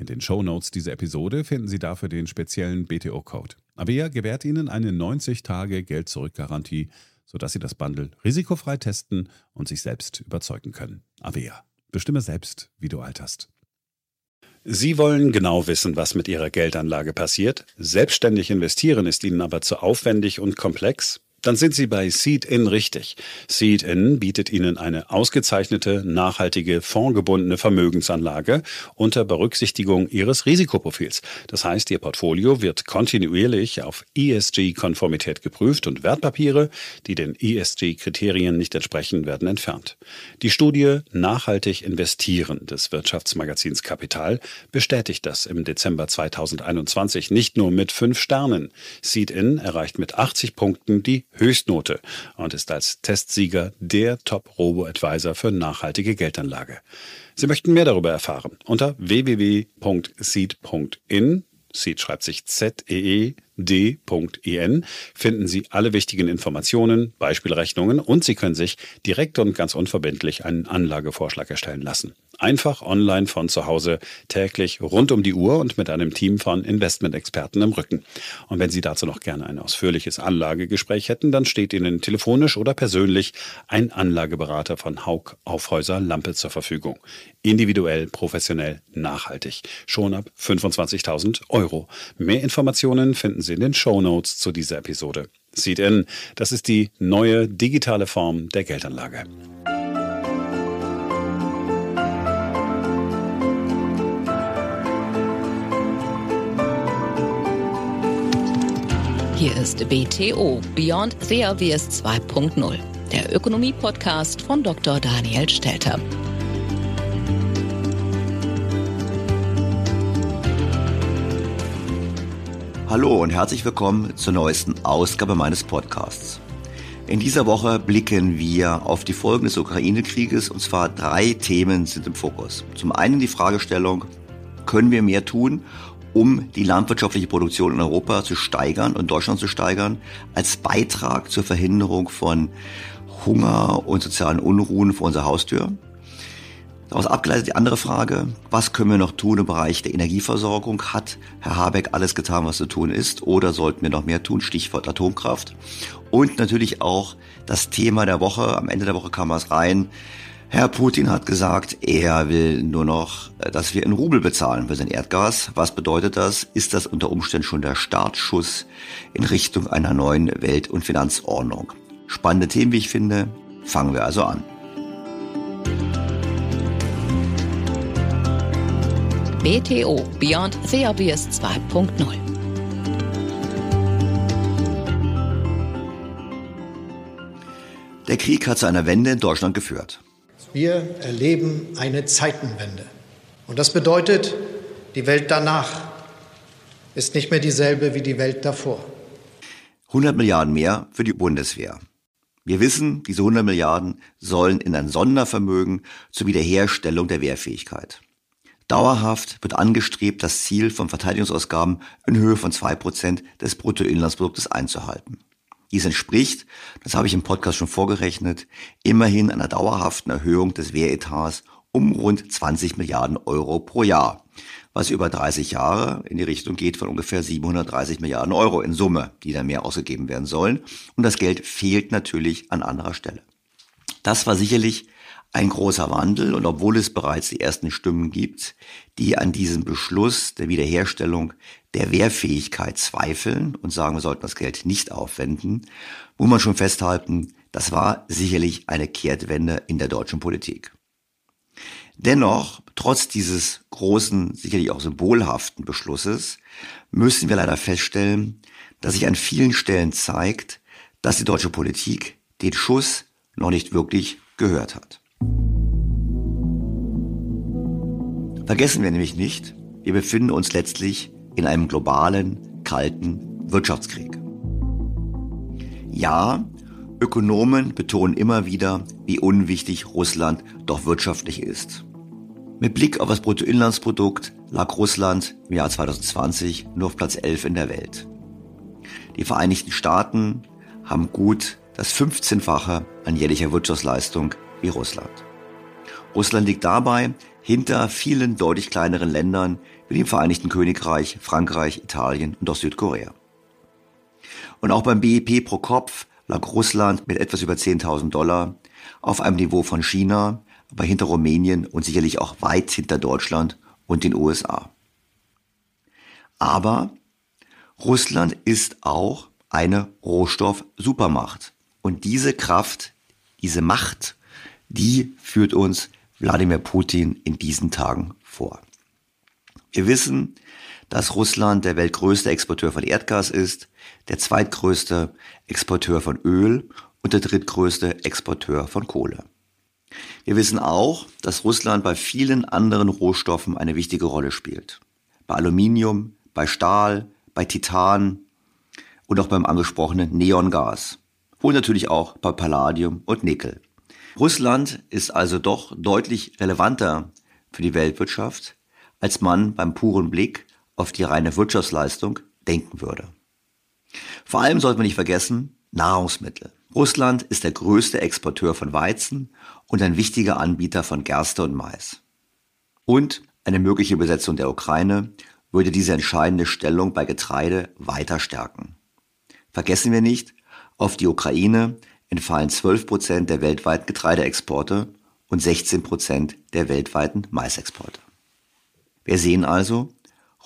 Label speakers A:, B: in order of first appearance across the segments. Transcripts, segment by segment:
A: In den Shownotes dieser Episode finden Sie dafür den speziellen BTO-Code. Avea gewährt Ihnen eine 90-Tage-Geld-Zurück-Garantie, sodass Sie das Bundle risikofrei testen und sich selbst überzeugen können. Avea. Bestimme selbst, wie du alterst.
B: Sie wollen genau wissen, was mit Ihrer Geldanlage passiert. Selbstständig investieren ist Ihnen aber zu aufwendig und komplex? Dann sind Sie bei Seed-In richtig. Seed-In bietet Ihnen eine ausgezeichnete, nachhaltige, fondgebundene Vermögensanlage unter Berücksichtigung Ihres Risikoprofils. Das heißt, Ihr Portfolio wird kontinuierlich auf ESG-Konformität geprüft und Wertpapiere, die den ESG-Kriterien nicht entsprechen, werden entfernt. Die Studie Nachhaltig investieren des Wirtschaftsmagazins Kapital bestätigt das im Dezember 2021 nicht nur mit fünf Sternen. Seed-In erreicht mit 80 Punkten die Höchstnote und ist als Testsieger der Top-Robo-Advisor für nachhaltige Geldanlage. Sie möchten mehr darüber erfahren unter www.seed.in. Seed schreibt sich Z-E-E-D.en. Finden Sie alle wichtigen Informationen, Beispielrechnungen und Sie können sich direkt und ganz unverbindlich einen Anlagevorschlag erstellen lassen. Einfach online von zu Hause, täglich rund um die Uhr und mit einem Team von Investmentexperten im Rücken. Und wenn Sie dazu noch gerne ein ausführliches Anlagegespräch hätten, dann steht Ihnen telefonisch oder persönlich ein Anlageberater von Haug Aufhäuser Lampe zur Verfügung. Individuell, professionell, nachhaltig. Schon ab 25.000 Euro. Mehr Informationen finden Sie in den Show Notes zu dieser Episode. Seed in, das ist die neue digitale Form der Geldanlage.
C: Hier ist BTO Beyond Obvious 2.0, der Ökonomie-Podcast von Dr. Daniel Stelter.
D: Hallo und herzlich willkommen zur neuesten Ausgabe meines Podcasts. In dieser Woche blicken wir auf die Folgen des Ukraine-Krieges und zwar drei Themen sind im Fokus. Zum einen die Fragestellung, können wir mehr tun, um die landwirtschaftliche Produktion in Europa zu steigern und Deutschland zu steigern, als Beitrag zur Verhinderung von Hunger und sozialen Unruhen vor unserer Haustür. Daraus abgeleitet die andere Frage, was können wir noch tun im Bereich der Energieversorgung? Hat Herr Habeck alles getan, was zu tun ist? Oder sollten wir noch mehr tun? Stichwort Atomkraft. Und natürlich auch das Thema der Woche. Am Ende der Woche kam es rein. Herr Putin hat gesagt, er will nur noch, äh, dass wir in Rubel bezahlen für sein Erdgas. Was bedeutet das? Ist das unter Umständen schon der Startschuss in Richtung einer neuen Welt- und Finanzordnung? Spannende Themen, wie ich finde. Fangen wir also an.
C: BTO Beyond the Obvious 2.0.
D: Der Krieg hat zu einer Wende in Deutschland geführt.
E: Wir erleben eine Zeitenwende. Und das bedeutet, die Welt danach ist nicht mehr dieselbe wie die Welt davor.
D: 100 Milliarden mehr für die Bundeswehr. Wir wissen, diese 100 Milliarden sollen in ein Sondervermögen zur Wiederherstellung der Wehrfähigkeit. Dauerhaft wird angestrebt, das Ziel von Verteidigungsausgaben in Höhe von zwei Prozent des Bruttoinlandsproduktes einzuhalten. Dies entspricht, das habe ich im Podcast schon vorgerechnet, immerhin einer dauerhaften Erhöhung des Wehretats um rund 20 Milliarden Euro pro Jahr, was über 30 Jahre in die Richtung geht von ungefähr 730 Milliarden Euro in Summe, die dann mehr ausgegeben werden sollen. Und das Geld fehlt natürlich an anderer Stelle. Das war sicherlich ein großer Wandel und obwohl es bereits die ersten Stimmen gibt, die an diesem Beschluss der Wiederherstellung der Wehrfähigkeit zweifeln und sagen, wir sollten das Geld nicht aufwenden, muss man schon festhalten, das war sicherlich eine Kehrtwende in der deutschen Politik. Dennoch, trotz dieses großen, sicherlich auch symbolhaften Beschlusses, müssen wir leider feststellen, dass sich an vielen Stellen zeigt, dass die deutsche Politik den Schuss noch nicht wirklich gehört hat. Vergessen wir nämlich nicht, wir befinden uns letztlich in einem globalen, kalten Wirtschaftskrieg. Ja, Ökonomen betonen immer wieder, wie unwichtig Russland doch wirtschaftlich ist. Mit Blick auf das Bruttoinlandsprodukt lag Russland im Jahr 2020 nur auf Platz 11 in der Welt. Die Vereinigten Staaten haben gut das 15-fache an jährlicher Wirtschaftsleistung wie Russland. Russland liegt dabei hinter vielen deutlich kleineren Ländern wie dem Vereinigten Königreich, Frankreich, Italien und auch Südkorea. Und auch beim BIP pro Kopf lag Russland mit etwas über 10.000 Dollar auf einem Niveau von China, aber hinter Rumänien und sicherlich auch weit hinter Deutschland und den USA. Aber Russland ist auch eine Rohstoff-Supermacht. Und diese Kraft, diese Macht, die führt uns Wladimir Putin in diesen Tagen vor. Wir wissen, dass Russland der weltgrößte Exporteur von Erdgas ist, der zweitgrößte Exporteur von Öl und der drittgrößte Exporteur von Kohle. Wir wissen auch, dass Russland bei vielen anderen Rohstoffen eine wichtige Rolle spielt. Bei Aluminium, bei Stahl, bei Titan und auch beim angesprochenen Neongas. Und natürlich auch bei Palladium und Nickel. Russland ist also doch deutlich relevanter für die Weltwirtschaft, als man beim puren Blick auf die reine Wirtschaftsleistung denken würde. Vor allem sollte man nicht vergessen, Nahrungsmittel. Russland ist der größte Exporteur von Weizen und ein wichtiger Anbieter von Gerste und Mais. Und eine mögliche Besetzung der Ukraine würde diese entscheidende Stellung bei Getreide weiter stärken. Vergessen wir nicht, auf die Ukraine entfallen 12 Prozent der weltweiten Getreideexporte und 16 Prozent der weltweiten Maisexporte. Wir sehen also,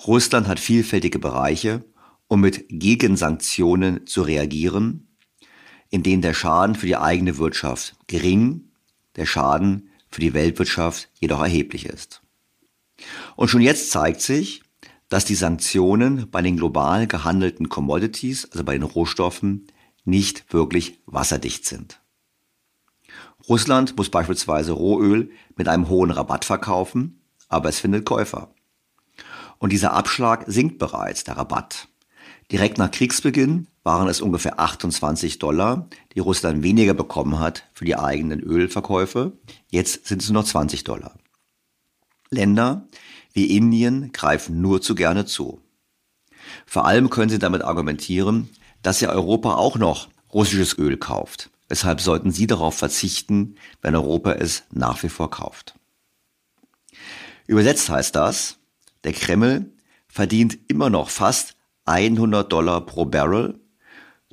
D: Russland hat vielfältige Bereiche, um mit Gegensanktionen zu reagieren, in denen der Schaden für die eigene Wirtschaft gering, der Schaden für die Weltwirtschaft jedoch erheblich ist. Und schon jetzt zeigt sich, dass die Sanktionen bei den global gehandelten Commodities, also bei den Rohstoffen, nicht wirklich wasserdicht sind. Russland muss beispielsweise Rohöl mit einem hohen Rabatt verkaufen, aber es findet Käufer. Und dieser Abschlag sinkt bereits, der Rabatt. Direkt nach Kriegsbeginn waren es ungefähr 28 Dollar, die Russland weniger bekommen hat für die eigenen Ölverkäufe. Jetzt sind es nur noch 20 Dollar. Länder wie Indien greifen nur zu gerne zu. Vor allem können sie damit argumentieren, dass ja Europa auch noch russisches Öl kauft. Weshalb sollten Sie darauf verzichten, wenn Europa es nach wie vor kauft? Übersetzt heißt das, der Kreml verdient immer noch fast 100 Dollar pro Barrel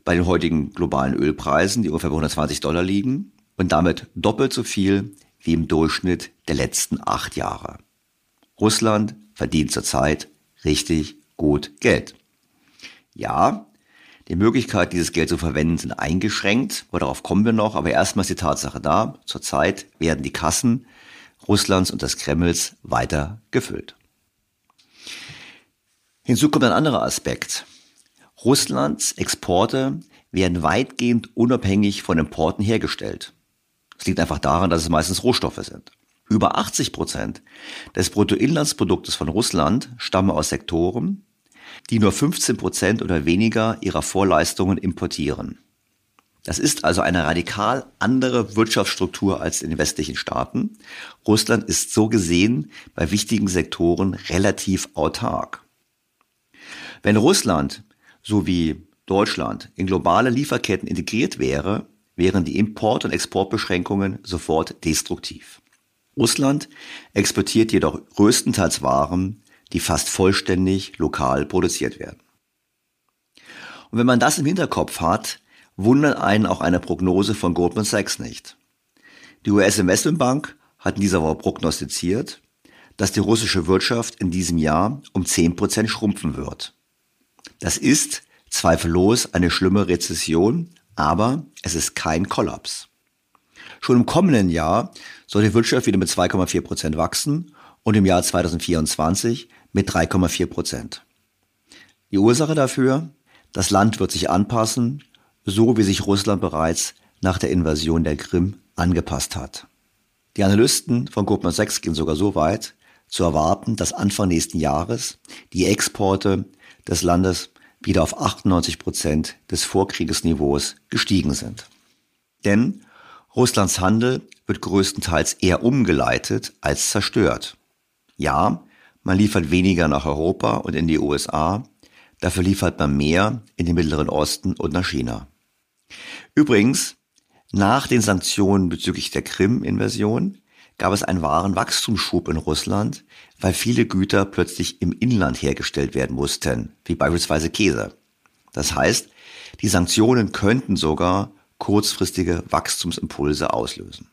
D: bei den heutigen globalen Ölpreisen, die ungefähr bei 120 Dollar liegen und damit doppelt so viel wie im Durchschnitt der letzten acht Jahre. Russland verdient zurzeit richtig gut Geld. Ja, die Möglichkeit, dieses Geld zu verwenden, sind eingeschränkt, aber darauf kommen wir noch, aber erstmal ist die Tatsache da, zurzeit werden die Kassen Russlands und des Kremls weiter gefüllt. Hinzu kommt ein anderer Aspekt. Russlands Exporte werden weitgehend unabhängig von Importen hergestellt. Das liegt einfach daran, dass es meistens Rohstoffe sind. Über 80 Prozent des Bruttoinlandsproduktes von Russland stammen aus Sektoren, die nur 15 Prozent oder weniger ihrer Vorleistungen importieren. Das ist also eine radikal andere Wirtschaftsstruktur als in den westlichen Staaten. Russland ist so gesehen bei wichtigen Sektoren relativ autark. Wenn Russland, so wie Deutschland, in globale Lieferketten integriert wäre, wären die Import- und Exportbeschränkungen sofort destruktiv. Russland exportiert jedoch größtenteils Waren, die fast vollständig lokal produziert werden. Und wenn man das im Hinterkopf hat, wundert einen auch eine Prognose von Goldman Sachs nicht. Die US Investmentbank hat in dieser Woche prognostiziert, dass die russische Wirtschaft in diesem Jahr um 10% schrumpfen wird. Das ist zweifellos eine schlimme Rezession, aber es ist kein Kollaps. Schon im kommenden Jahr soll die Wirtschaft wieder mit 2,4 Prozent wachsen und im Jahr 2024 mit 3,4 Prozent. Die Ursache dafür? Das Land wird sich anpassen, so wie sich Russland bereits nach der Invasion der Krim angepasst hat. Die Analysten von Goldman Sachs gehen sogar so weit, zu erwarten, dass Anfang nächsten Jahres die Exporte des Landes wieder auf 98 Prozent des Vorkriegesniveaus gestiegen sind. Denn Russlands Handel wird größtenteils eher umgeleitet als zerstört. Ja, man liefert weniger nach Europa und in die USA, dafür liefert man mehr in den Mittleren Osten und nach China. Übrigens, nach den Sanktionen bezüglich der Krim-Invasion gab es einen wahren Wachstumsschub in Russland, weil viele Güter plötzlich im Inland hergestellt werden mussten, wie beispielsweise Käse. Das heißt, die Sanktionen könnten sogar kurzfristige Wachstumsimpulse auslösen.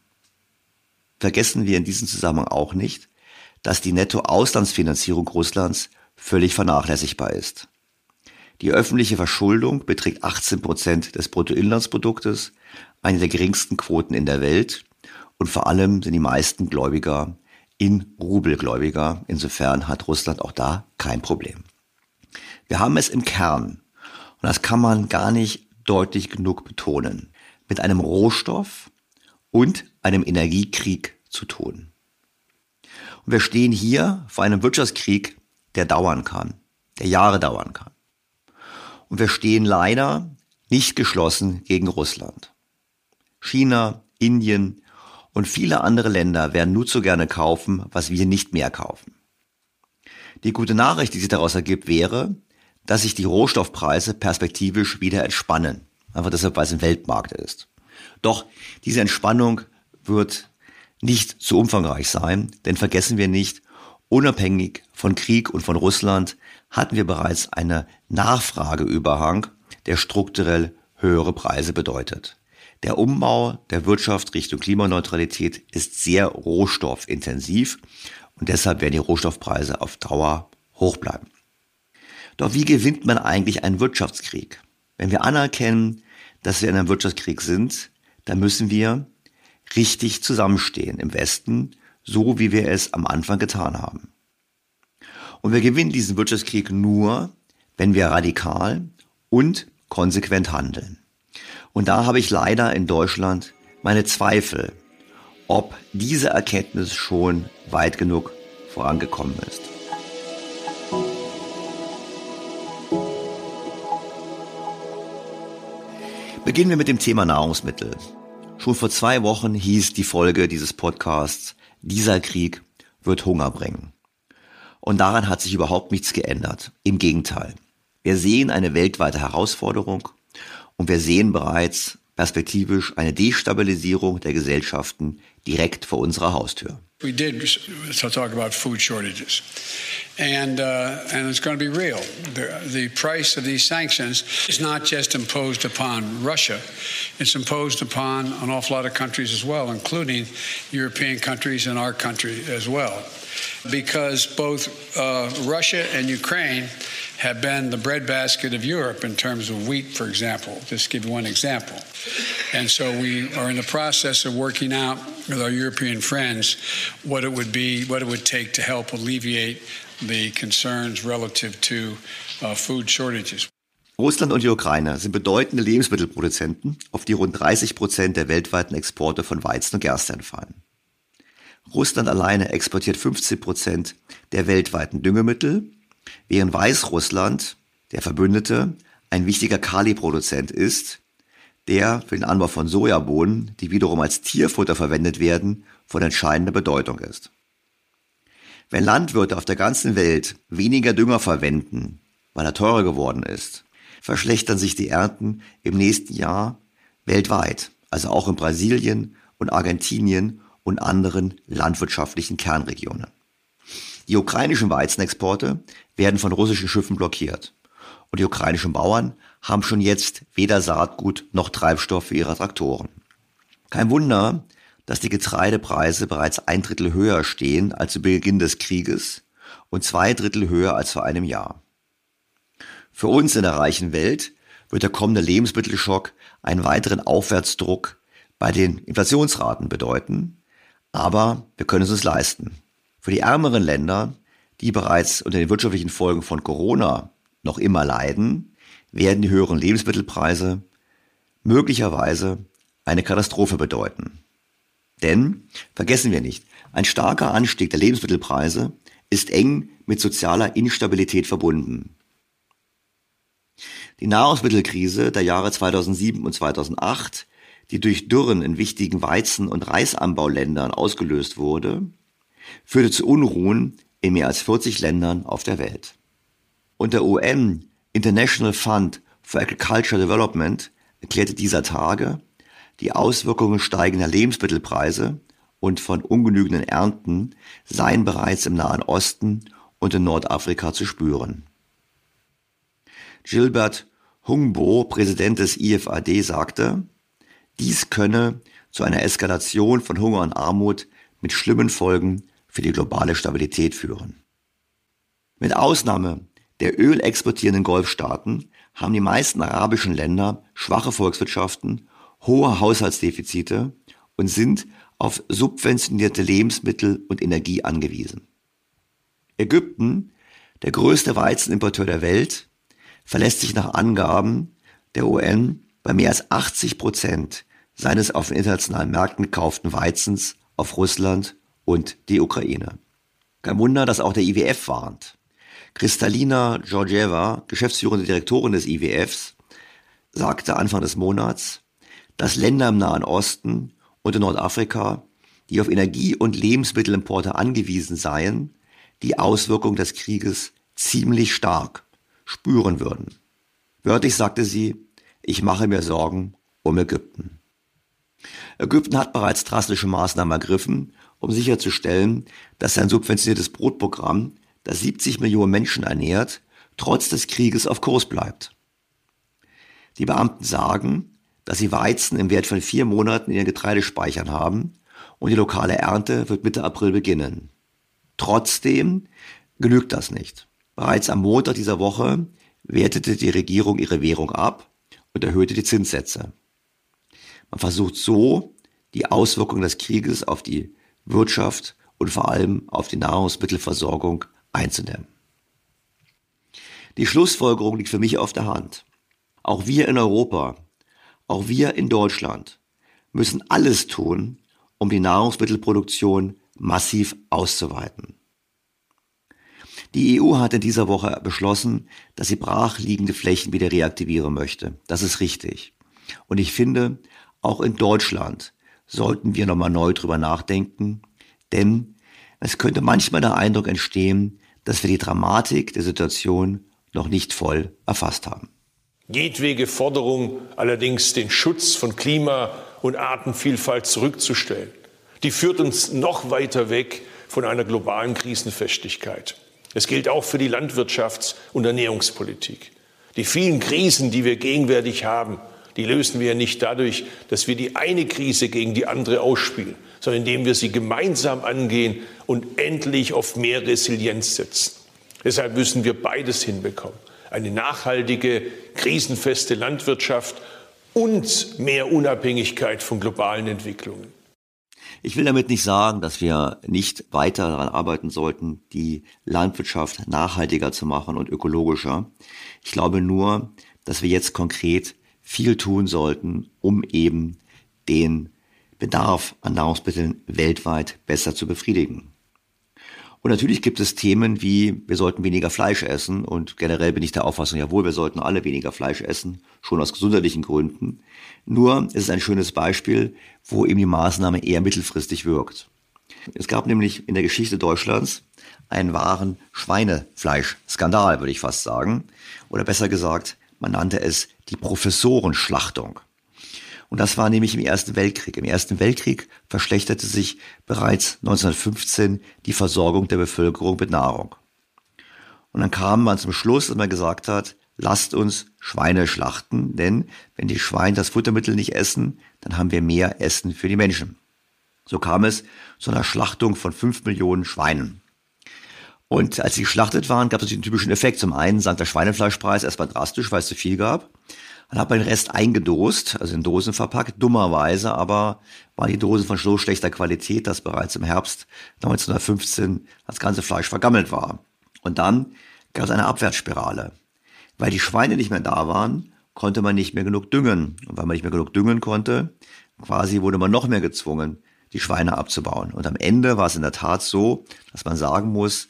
D: Vergessen wir in diesem Zusammenhang auch nicht, dass die Nettoauslandsfinanzierung Russlands völlig vernachlässigbar ist. Die öffentliche Verschuldung beträgt 18 Prozent des Bruttoinlandsproduktes, eine der geringsten Quoten in der Welt und vor allem sind die meisten Gläubiger in Rubelgläubiger. Insofern hat Russland auch da kein Problem. Wir haben es im Kern, und das kann man gar nicht deutlich genug betonen, mit einem Rohstoff und einem Energiekrieg zu tun. Und wir stehen hier vor einem Wirtschaftskrieg, der dauern kann, der Jahre dauern kann. Und wir stehen leider nicht geschlossen gegen Russland. China, Indien, und viele andere Länder werden nur zu gerne kaufen, was wir nicht mehr kaufen. Die gute Nachricht, die sich daraus ergibt, wäre, dass sich die Rohstoffpreise perspektivisch wieder entspannen. Einfach deshalb, weil es ein Weltmarkt ist. Doch diese Entspannung wird nicht zu umfangreich sein, denn vergessen wir nicht, unabhängig von Krieg und von Russland hatten wir bereits eine Nachfrageüberhang, der strukturell höhere Preise bedeutet. Der Umbau der Wirtschaft Richtung Klimaneutralität ist sehr rohstoffintensiv und deshalb werden die Rohstoffpreise auf Dauer hoch bleiben. Doch wie gewinnt man eigentlich einen Wirtschaftskrieg? Wenn wir anerkennen, dass wir in einem Wirtschaftskrieg sind, dann müssen wir richtig zusammenstehen im Westen, so wie wir es am Anfang getan haben. Und wir gewinnen diesen Wirtschaftskrieg nur, wenn wir radikal und konsequent handeln. Und da habe ich leider in Deutschland meine Zweifel, ob diese Erkenntnis schon weit genug vorangekommen ist. Beginnen wir mit dem Thema Nahrungsmittel. Schon vor zwei Wochen hieß die Folge dieses Podcasts, dieser Krieg wird Hunger bringen. Und daran hat sich überhaupt nichts geändert. Im Gegenteil. Wir sehen eine weltweite Herausforderung und wir sehen bereits perspektivisch eine Destabilisierung der Gesellschaften direkt vor unserer Haustür.
F: We did talk about food shortages, and uh, and it's going to be real. The, the price of these sanctions is not just imposed upon Russia; it's imposed upon an awful lot of countries as well, including European countries and our country as well, because both uh, Russia and Ukraine have been the breadbasket of Europe in terms of wheat, for example. Just give you one example. And so we are in the process of working out with our European friends what it would be, what it would take to help alleviate the concerns relative to uh, food shortages.
D: Russland und die Ukraine sind bedeutende Lebensmittelproduzenten, auf die rund 30 Prozent der weltweiten Exporte von Weizen und Gerste entfallen. Russland alleine exportiert 15 Prozent der weltweiten Düngemittel während Weißrussland, der Verbündete, ein wichtiger Kaliproduzent ist, der für den Anbau von Sojabohnen, die wiederum als Tierfutter verwendet werden, von entscheidender Bedeutung ist. Wenn Landwirte auf der ganzen Welt weniger Dünger verwenden, weil er teurer geworden ist, verschlechtern sich die Ernten im nächsten Jahr weltweit, also auch in Brasilien und Argentinien und anderen landwirtschaftlichen Kernregionen. Die ukrainischen Weizenexporte werden von russischen Schiffen blockiert. Und die ukrainischen Bauern haben schon jetzt weder Saatgut noch Treibstoff für ihre Traktoren. Kein Wunder, dass die Getreidepreise bereits ein Drittel höher stehen als zu Beginn des Krieges und zwei Drittel höher als vor einem Jahr. Für uns in der reichen Welt wird der kommende Lebensmittelschock einen weiteren Aufwärtsdruck bei den Inflationsraten bedeuten, aber wir können es uns leisten. Für die ärmeren Länder, die bereits unter den wirtschaftlichen Folgen von Corona noch immer leiden, werden die höheren Lebensmittelpreise möglicherweise eine Katastrophe bedeuten. Denn, vergessen wir nicht, ein starker Anstieg der Lebensmittelpreise ist eng mit sozialer Instabilität verbunden. Die Nahrungsmittelkrise der Jahre 2007 und 2008, die durch Dürren in wichtigen Weizen- und Reisanbauländern ausgelöst wurde, führte zu Unruhen in mehr als 40 Ländern auf der Welt. Und der UN International Fund for Agricultural Development erklärte dieser Tage, die Auswirkungen steigender Lebensmittelpreise und von ungenügenden Ernten seien bereits im Nahen Osten und in Nordafrika zu spüren. Gilbert Hungbo, Präsident des IFAD, sagte, dies könne zu einer Eskalation von Hunger und Armut mit schlimmen Folgen für die globale Stabilität führen. Mit Ausnahme der ölexportierenden Golfstaaten haben die meisten arabischen Länder schwache Volkswirtschaften, hohe Haushaltsdefizite und sind auf subventionierte Lebensmittel und Energie angewiesen. Ägypten, der größte Weizenimporteur der Welt, verlässt sich nach Angaben der UN bei mehr als 80 Prozent seines auf den internationalen Märkten gekauften Weizens auf Russland und die Ukraine. Kein Wunder, dass auch der IWF warnt. Kristalina Georgieva, geschäftsführende Direktorin des IWFs, sagte Anfang des Monats, dass Länder im Nahen Osten und in Nordafrika, die auf Energie- und Lebensmittelimporte angewiesen seien, die Auswirkungen des Krieges ziemlich stark spüren würden. Wörtlich sagte sie, ich mache mir Sorgen um Ägypten. Ägypten hat bereits drastische Maßnahmen ergriffen, um sicherzustellen, dass sein subventioniertes Brotprogramm, das 70 Millionen Menschen ernährt, trotz des Krieges auf Kurs bleibt. Die Beamten sagen, dass sie Weizen im Wert von vier Monaten in ihren Getreidespeichern haben und die lokale Ernte wird Mitte April beginnen. Trotzdem genügt das nicht. Bereits am Montag dieser Woche wertete die Regierung ihre Währung ab und erhöhte die Zinssätze. Man versucht so, die Auswirkungen des Krieges auf die Wirtschaft und vor allem auf die Nahrungsmittelversorgung einzudämmen. Die Schlussfolgerung liegt für mich auf der Hand. Auch wir in Europa, auch wir in Deutschland müssen alles tun, um die Nahrungsmittelproduktion massiv auszuweiten. Die EU hat in dieser Woche beschlossen, dass sie brachliegende Flächen wieder reaktivieren möchte. Das ist richtig. Und ich finde, auch in Deutschland sollten wir nochmal neu drüber nachdenken, denn es könnte manchmal der Eindruck entstehen, dass wir die Dramatik der Situation noch nicht voll erfasst haben.
G: Jedwege Forderung allerdings, den Schutz von Klima und Artenvielfalt zurückzustellen, die führt uns noch weiter weg von einer globalen Krisenfestigkeit. Es gilt auch für die Landwirtschafts- und Ernährungspolitik. Die vielen Krisen, die wir gegenwärtig haben, die lösen wir nicht dadurch, dass wir die eine Krise gegen die andere ausspielen, sondern indem wir sie gemeinsam angehen und endlich auf mehr Resilienz setzen. Deshalb müssen wir beides hinbekommen. Eine nachhaltige, krisenfeste Landwirtschaft und mehr Unabhängigkeit von globalen Entwicklungen.
D: Ich will damit nicht sagen, dass wir nicht weiter daran arbeiten sollten, die Landwirtschaft nachhaltiger zu machen und ökologischer. Ich glaube nur, dass wir jetzt konkret viel tun sollten, um eben den Bedarf an Nahrungsmitteln weltweit besser zu befriedigen. Und natürlich gibt es Themen wie, wir sollten weniger Fleisch essen. Und generell bin ich der Auffassung, jawohl, wir sollten alle weniger Fleisch essen, schon aus gesundheitlichen Gründen. Nur es ist ein schönes Beispiel, wo eben die Maßnahme eher mittelfristig wirkt. Es gab nämlich in der Geschichte Deutschlands einen wahren Schweinefleischskandal, würde ich fast sagen. Oder besser gesagt, man nannte es die Professorenschlachtung. Und das war nämlich im Ersten Weltkrieg. Im Ersten Weltkrieg verschlechterte sich bereits 1915 die Versorgung der Bevölkerung mit Nahrung. Und dann kam man zum Schluss, dass man gesagt hat, lasst uns Schweine schlachten, denn wenn die Schweine das Futtermittel nicht essen, dann haben wir mehr Essen für die Menschen. So kam es zu einer Schlachtung von fünf Millionen Schweinen. Und als sie geschlachtet waren, gab es einen typischen Effekt. Zum einen sank der Schweinefleischpreis erstmal drastisch, weil es zu viel gab. Dann hat man den Rest eingedost, also in Dosen verpackt, dummerweise, aber waren die Dosen von so schlechter Qualität, dass bereits im Herbst 1915 das ganze Fleisch vergammelt war. Und dann gab es eine Abwärtsspirale. Weil die Schweine nicht mehr da waren, konnte man nicht mehr genug düngen. Und weil man nicht mehr genug düngen konnte, quasi wurde man noch mehr gezwungen, die Schweine abzubauen. Und am Ende war es in der Tat so, dass man sagen muss,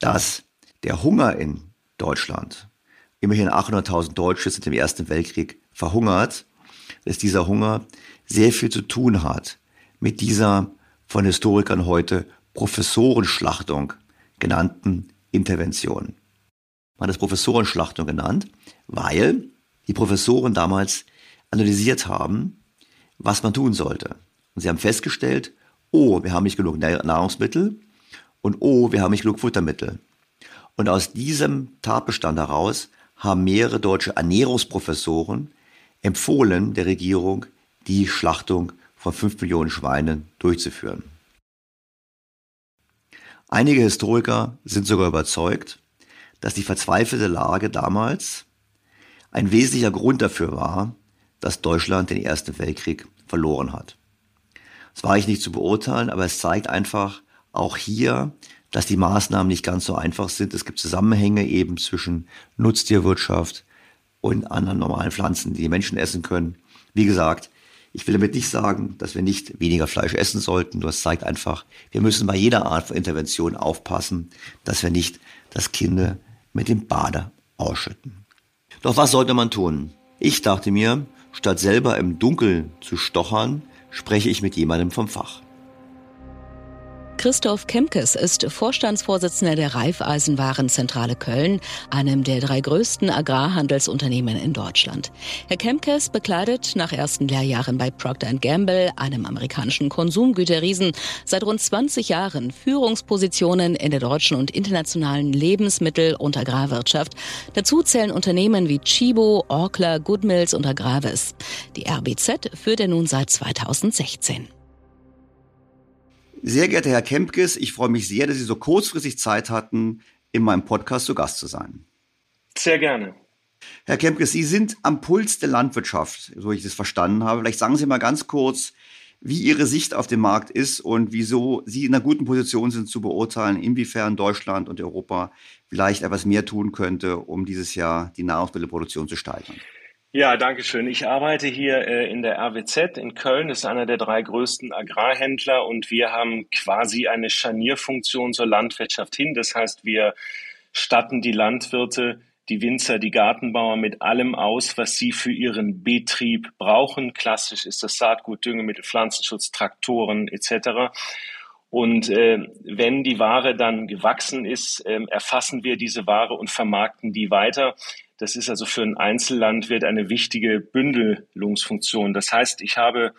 D: dass der Hunger in Deutschland immerhin 800.000 Deutsche sind im Ersten Weltkrieg verhungert, dass dieser Hunger sehr viel zu tun hat mit dieser von Historikern heute Professorenschlachtung genannten Intervention. Man hat es Professorenschlachtung genannt, weil die Professoren damals analysiert haben, was man tun sollte. Und sie haben festgestellt, oh, wir haben nicht genug Nahrungsmittel und oh, wir haben nicht genug Futtermittel. Und aus diesem Tatbestand heraus haben mehrere deutsche Ernährungsprofessoren empfohlen der Regierung, die Schlachtung von fünf Millionen Schweinen durchzuführen. Einige Historiker sind sogar überzeugt, dass die verzweifelte Lage damals ein wesentlicher Grund dafür war, dass Deutschland den Ersten Weltkrieg verloren hat. Das war ich nicht zu beurteilen, aber es zeigt einfach auch hier, dass die Maßnahmen nicht ganz so einfach sind. Es gibt Zusammenhänge eben zwischen Nutztierwirtschaft und anderen normalen Pflanzen, die die Menschen essen können. Wie gesagt, ich will damit nicht sagen, dass wir nicht weniger Fleisch essen sollten. Es zeigt einfach, wir müssen bei jeder Art von Intervention aufpassen, dass wir nicht das Kind mit dem Bade ausschütten. Doch was sollte man tun? Ich dachte mir, statt selber im Dunkeln zu stochern, spreche ich mit jemandem vom Fach.
C: Christoph Kemkes ist Vorstandsvorsitzender der Raiffeisenwarenzentrale Köln, einem der drei größten Agrarhandelsunternehmen in Deutschland. Herr Kemkes bekleidet nach ersten Lehrjahren bei Procter Gamble, einem amerikanischen Konsumgüterriesen, seit rund 20 Jahren Führungspositionen in der deutschen und internationalen Lebensmittel- und Agrarwirtschaft. Dazu zählen Unternehmen wie Chibo, Orkler, Goodmills und Agravis. Die RBZ führt er nun seit 2016.
D: Sehr geehrter Herr Kempkes, ich freue mich sehr, dass Sie so kurzfristig Zeit hatten, in meinem Podcast zu Gast zu sein.
G: Sehr gerne.
D: Herr Kempkes, Sie sind am Puls der Landwirtschaft, so ich das verstanden habe. Vielleicht sagen Sie mal ganz kurz, wie Ihre Sicht auf den Markt ist und wieso Sie in einer guten Position sind zu beurteilen, inwiefern Deutschland und Europa vielleicht etwas mehr tun könnte, um dieses Jahr die Nahrungsmittelproduktion zu steigern.
G: Ja, danke schön. Ich arbeite hier äh, in der RWZ in Köln, das ist einer der drei größten Agrarhändler und wir haben quasi eine Scharnierfunktion zur Landwirtschaft hin. Das heißt, wir statten die Landwirte, die Winzer, die Gartenbauer mit allem aus, was sie für ihren Betrieb brauchen. Klassisch ist das Saatgut, Düngemittel, Pflanzenschutz, Traktoren etc. Und äh, wenn die Ware dann gewachsen ist, äh, erfassen wir diese Ware und vermarkten die weiter.
H: Das ist also für ein Einzellandwirt eine wichtige Bündelungsfunktion. Das heißt, ich habe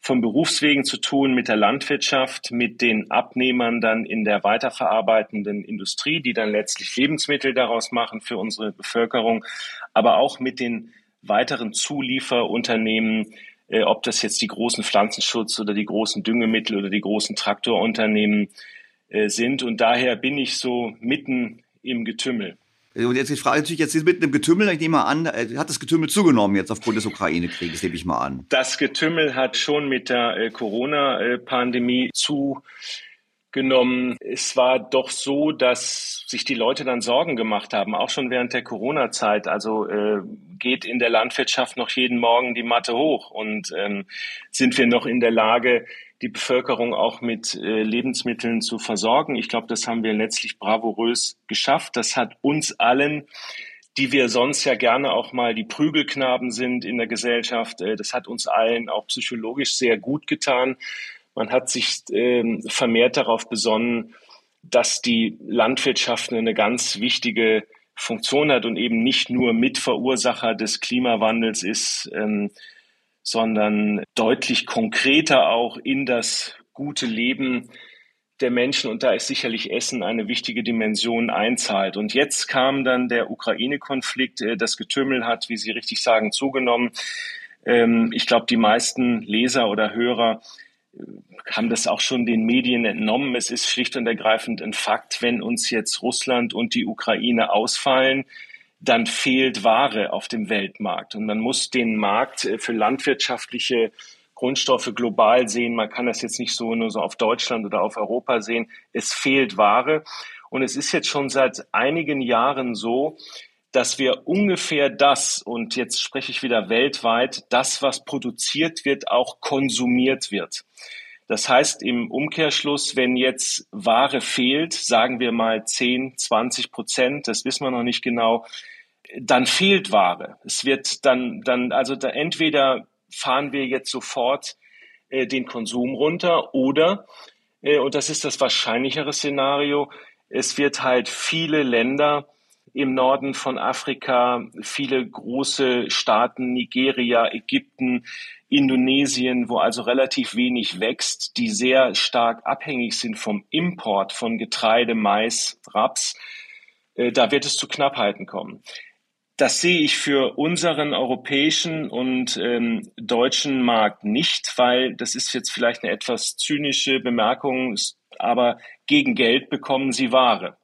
H: von Berufswegen zu tun mit der Landwirtschaft, mit den Abnehmern dann in der weiterverarbeitenden Industrie, die dann letztlich Lebensmittel daraus machen für unsere Bevölkerung, aber auch mit den weiteren Zulieferunternehmen, äh, ob das jetzt die großen Pflanzenschutz oder die großen Düngemittel oder die großen Traktorunternehmen äh, sind. Und daher bin ich so mitten im Getümmel.
D: Und jetzt die Frage natürlich, jetzt mitten im Getümmel, ich nehme mal an, äh, hat das Getümmel zugenommen jetzt aufgrund des Ukraine-Krieges, nehme ich mal an.
H: Das Getümmel hat schon mit der äh, Corona-Pandemie zugenommen. Es war doch so, dass sich die Leute dann Sorgen gemacht haben, auch schon während der Corona-Zeit. Also äh, geht in der Landwirtschaft noch jeden Morgen die Matte hoch und ähm, sind wir noch in der Lage, die Bevölkerung auch mit äh, Lebensmitteln zu versorgen. Ich glaube, das haben wir letztlich bravourös geschafft. Das hat uns allen, die wir sonst ja gerne auch mal die Prügelknaben sind in der Gesellschaft, äh, das hat uns allen auch psychologisch sehr gut getan. Man hat sich äh, vermehrt darauf besonnen, dass die Landwirtschaft eine ganz wichtige Funktion hat und eben nicht nur Mitverursacher des Klimawandels ist, ähm, sondern deutlich konkreter auch in das gute Leben der Menschen und da ist sicherlich Essen eine wichtige Dimension einzahlt. Und jetzt kam dann der Ukraine-Konflikt, äh, das Getümmel hat, wie Sie richtig sagen, zugenommen. Ähm, ich glaube, die meisten Leser oder Hörer äh, haben das auch schon den Medien entnommen. Es ist schlicht und ergreifend ein Fakt, wenn uns jetzt Russland und die Ukraine ausfallen, dann fehlt Ware auf dem Weltmarkt. Und man muss den Markt äh, für landwirtschaftliche Grundstoffe global sehen. Man kann das jetzt nicht so nur so auf Deutschland oder auf Europa sehen. Es fehlt Ware. Und es ist jetzt schon seit einigen Jahren so, dass wir ungefähr das, und jetzt spreche ich wieder weltweit, das, was produziert wird, auch konsumiert wird. Das heißt im Umkehrschluss, wenn jetzt Ware fehlt, sagen wir mal 10, 20 Prozent, das wissen wir noch nicht genau, dann fehlt Ware. Es wird dann, dann also da entweder fahren wir jetzt sofort äh, den Konsum runter oder, äh, und das ist das wahrscheinlichere Szenario, es wird halt viele Länder im Norden von Afrika, viele große Staaten, Nigeria, Ägypten, Indonesien, wo also relativ wenig wächst, die sehr stark abhängig sind vom Import von Getreide, Mais, Raps, äh, da wird es zu Knappheiten kommen. Das sehe ich für unseren europäischen und ähm, deutschen Markt nicht, weil das ist jetzt vielleicht eine etwas zynische Bemerkung, aber gegen Geld bekommen sie Ware.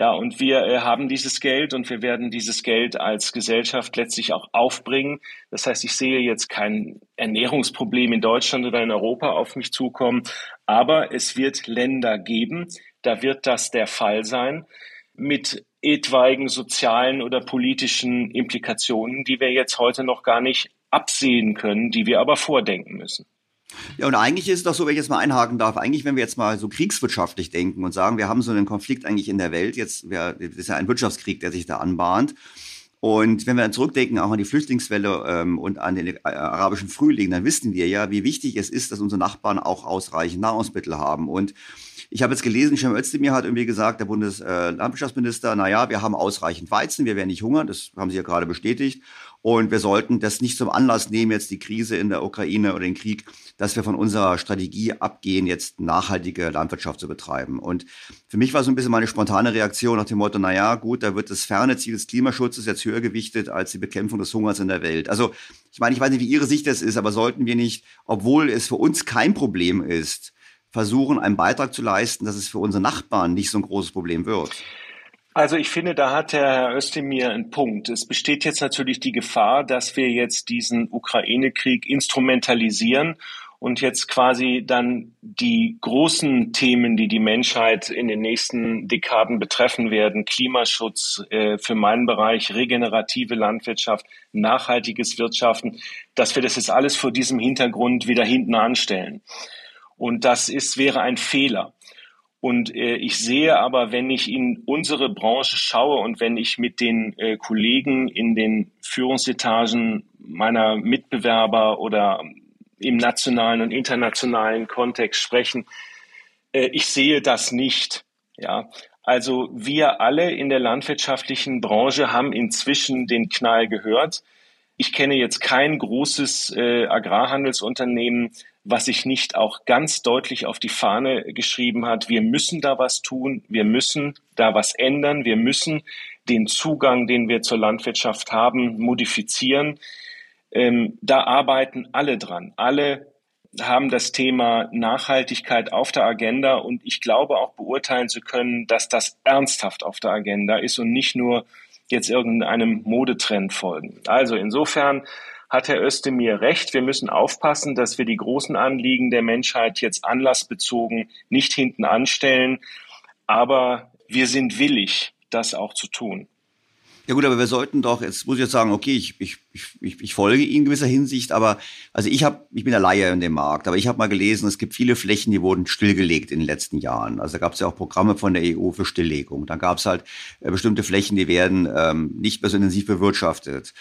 H: Ja, und wir äh, haben dieses Geld und wir werden dieses Geld als Gesellschaft letztlich auch aufbringen. Das heißt, ich sehe jetzt kein Ernährungsproblem in Deutschland oder in Europa auf mich zukommen, aber es wird Länder geben, da wird das der Fall sein mit etwaigen sozialen oder politischen Implikationen, die wir jetzt heute noch gar nicht absehen können, die wir aber vordenken müssen.
D: Ja, und eigentlich ist es doch so, wenn ich jetzt mal einhaken darf, eigentlich, wenn wir jetzt mal so kriegswirtschaftlich denken und sagen, wir haben so einen Konflikt eigentlich in der Welt, jetzt, wir, das ist ja ein Wirtschaftskrieg, der sich da anbahnt. Und wenn wir dann zurückdenken, auch an die Flüchtlingswelle ähm, und an den äh, arabischen Frühling, dann wissen wir ja, wie wichtig es ist, dass unsere Nachbarn auch ausreichend Nahrungsmittel haben. Und ich habe jetzt gelesen, Cem Özdemir hat irgendwie gesagt, der Bundeslandwirtschaftsminister, na ja, wir haben ausreichend Weizen, wir werden nicht hungern, das haben Sie ja gerade bestätigt. Und wir sollten das nicht zum Anlass nehmen, jetzt die Krise in der Ukraine oder den Krieg, dass wir von unserer Strategie abgehen, jetzt nachhaltige Landwirtschaft zu betreiben. Und für mich war so ein bisschen meine spontane Reaktion nach dem Motto, na ja, gut, da wird das ferne Ziel des Klimaschutzes jetzt höher gewichtet als die Bekämpfung des Hungers in der Welt. Also, ich meine, ich weiß nicht, wie Ihre Sicht das ist, aber sollten wir nicht, obwohl es für uns kein Problem ist, versuchen, einen Beitrag zu leisten, dass es für unsere Nachbarn nicht so ein großes Problem wird?
H: Also ich finde, da hat der Herr Özdemir einen Punkt. Es besteht jetzt natürlich die Gefahr, dass wir jetzt diesen Ukraine-Krieg instrumentalisieren und jetzt quasi dann die großen Themen, die die Menschheit in den nächsten Dekaden betreffen werden, Klimaschutz, äh, für meinen Bereich regenerative Landwirtschaft, nachhaltiges Wirtschaften, dass wir das jetzt alles vor diesem Hintergrund wieder hinten anstellen. Und das ist, wäre ein Fehler. Und äh, ich sehe aber, wenn ich in unsere Branche schaue und wenn ich mit den äh, Kollegen in den Führungsetagen meiner Mitbewerber oder im nationalen und internationalen Kontext sprechen, äh, ich sehe das nicht. Ja, Also wir alle in der landwirtschaftlichen Branche haben inzwischen den Knall gehört. Ich kenne jetzt kein großes äh, Agrarhandelsunternehmen, was sich nicht auch ganz deutlich auf die Fahne geschrieben hat, wir müssen da was tun, wir müssen da was ändern, wir müssen den Zugang, den wir zur Landwirtschaft haben, modifizieren. Ähm, da arbeiten alle dran. Alle haben das Thema Nachhaltigkeit auf der Agenda und ich glaube auch beurteilen zu können, dass das ernsthaft auf der Agenda ist und nicht nur jetzt irgendeinem Modetrend folgen. Also insofern hat Herr Özdemir recht. Wir müssen aufpassen, dass wir die großen Anliegen der Menschheit jetzt anlassbezogen nicht hinten anstellen. Aber wir sind willig, das auch zu tun.
D: Ja gut, aber wir sollten doch, jetzt muss ich jetzt sagen, okay, ich, ich, ich, ich folge Ihnen in gewisser Hinsicht, aber also ich habe, ich bin der Laie in dem Markt, aber ich habe mal gelesen, es gibt viele Flächen, die wurden stillgelegt in den letzten Jahren. Also da gab es ja auch Programme von der EU für Stilllegung. Dann gab es halt äh, bestimmte Flächen, die werden ähm, nicht mehr so intensiv bewirtschaftet.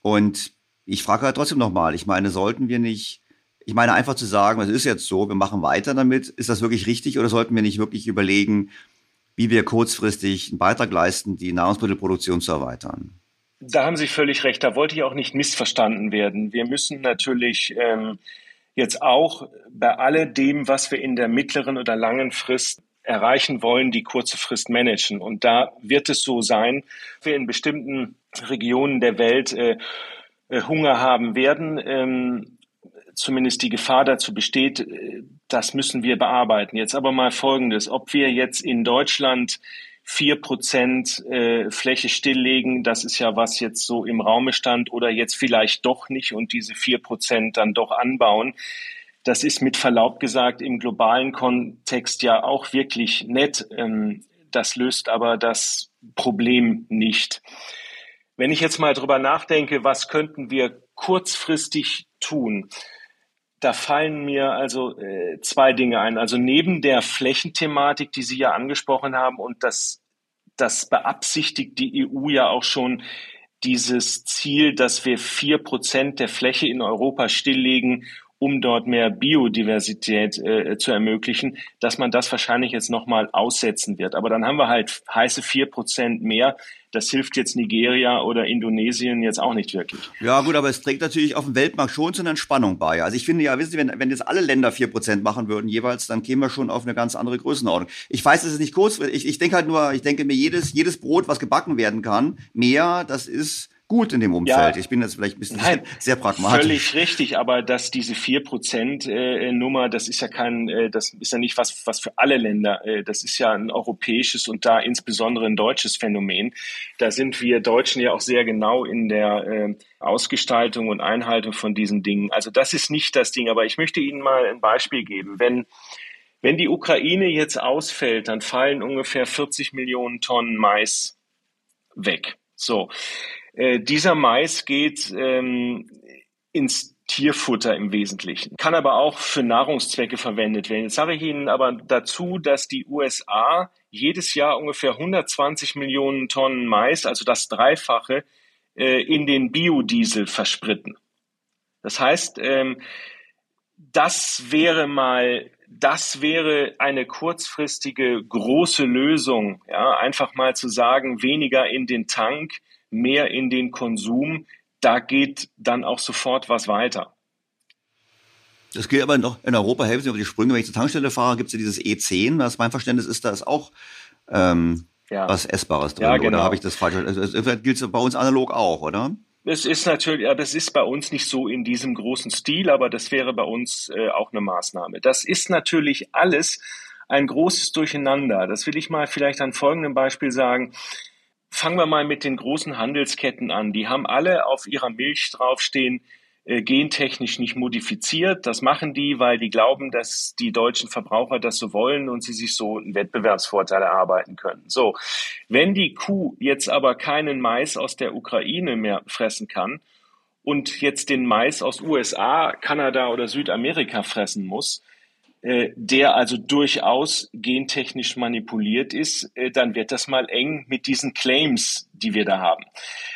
D: Und ich frage halt trotzdem nochmal, ich meine, sollten wir nicht, ich meine einfach zu sagen, es ist jetzt so, wir machen weiter damit, ist das wirklich richtig oder sollten wir nicht wirklich überlegen, wie wir kurzfristig einen Beitrag leisten, die Nahrungsmittelproduktion zu erweitern?
H: Da haben Sie völlig recht, da wollte ich auch nicht missverstanden werden. Wir müssen natürlich ähm, jetzt auch bei alledem, was wir in der mittleren oder langen Frist erreichen wollen, die kurze Frist managen. Und da wird es so sein, wir in bestimmten Regionen der Welt äh, Hunger haben werden, ähm, zumindest die Gefahr dazu besteht, äh, das müssen wir bearbeiten. Jetzt aber mal Folgendes, ob wir jetzt in Deutschland vier Prozent äh, Fläche stilllegen, das ist ja was jetzt so im Raume stand, oder jetzt vielleicht doch nicht und diese vier Prozent dann doch anbauen. Das ist mit Verlaub gesagt im globalen Kontext ja auch wirklich nett. Ähm, das löst aber das Problem nicht. Wenn ich jetzt mal drüber nachdenke, was könnten wir kurzfristig tun? Da fallen mir also äh, zwei Dinge ein. Also neben der Flächenthematik, die Sie ja angesprochen haben und das, das beabsichtigt die EU ja auch schon, dieses Ziel, dass wir vier Prozent der Fläche in Europa stilllegen, um dort mehr Biodiversität äh, zu ermöglichen, dass man das wahrscheinlich jetzt nochmal aussetzen wird. Aber dann haben wir halt heiße vier Prozent mehr. Das hilft jetzt Nigeria oder Indonesien jetzt auch nicht wirklich.
D: Ja gut, aber es trägt natürlich auf dem Weltmarkt schon zu einer Entspannung bei. Also ich finde ja, wissen Sie, wenn, wenn jetzt alle Länder vier Prozent machen würden jeweils, dann kämen wir schon auf eine ganz andere Größenordnung. Ich weiß, es ist nicht kurz. Ich, ich denke halt nur, ich denke mir, jedes, jedes Brot, was gebacken werden kann, mehr, das ist gut in dem Umfeld. Ja, ich bin jetzt vielleicht ein bisschen nein, sehr pragmatisch.
H: Völlig richtig, aber dass diese 4% äh, Nummer, das ist ja kein, äh, das ist ja nicht was, was für alle Länder, äh, das ist ja ein europäisches und da insbesondere ein deutsches Phänomen. Da sind wir Deutschen ja auch sehr genau in der Ausgestaltung und Einhaltung von diesen Dingen. Also das ist nicht das Ding, aber ich möchte Ihnen mal ein Beispiel geben. Wenn wenn die Ukraine jetzt ausfällt, dann fallen ungefähr 40 Millionen Tonnen Mais weg. So. Äh, dieser Mais geht ähm, ins Tierfutter im Wesentlichen, kann aber auch für Nahrungszwecke verwendet werden. Jetzt sage ich Ihnen aber dazu, dass die USA jedes Jahr ungefähr 120 Millionen Tonnen Mais, also das Dreifache, äh, in den Biodiesel verspritten. Das heißt, ähm, das wäre mal, das wäre eine kurzfristige große Lösung, ja, einfach mal zu sagen, weniger in den Tank, mehr in den Konsum, da geht dann auch sofort was weiter.
D: Das gilt aber noch in Europa, helfen Sie mir auf die Sprünge, wenn ich zur Tankstelle fahre, gibt es ja dieses E10, was mein Verständnis ist, da ist auch ähm, ja. was Essbares drin. Ja, genau. Oder habe ich das falsch? Also, das gilt es bei uns analog auch, oder?
H: Es ist natürlich, das ist bei uns nicht so in diesem großen Stil, aber das wäre bei uns äh, auch eine Maßnahme. Das ist natürlich alles ein großes Durcheinander. Das will ich mal vielleicht an folgendem Beispiel sagen. Fangen wir mal mit den großen Handelsketten an. Die haben alle auf ihrer Milch draufstehen, äh, gentechnisch nicht modifiziert. Das machen die, weil die glauben, dass die deutschen Verbraucher das so wollen und sie sich so einen Wettbewerbsvorteil erarbeiten können. So, wenn die Kuh jetzt aber keinen Mais aus der Ukraine mehr fressen kann und jetzt den Mais aus USA, Kanada oder Südamerika fressen muss, der also durchaus gentechnisch manipuliert ist, äh, dann wird das mal eng mit diesen Claims, die wir da haben.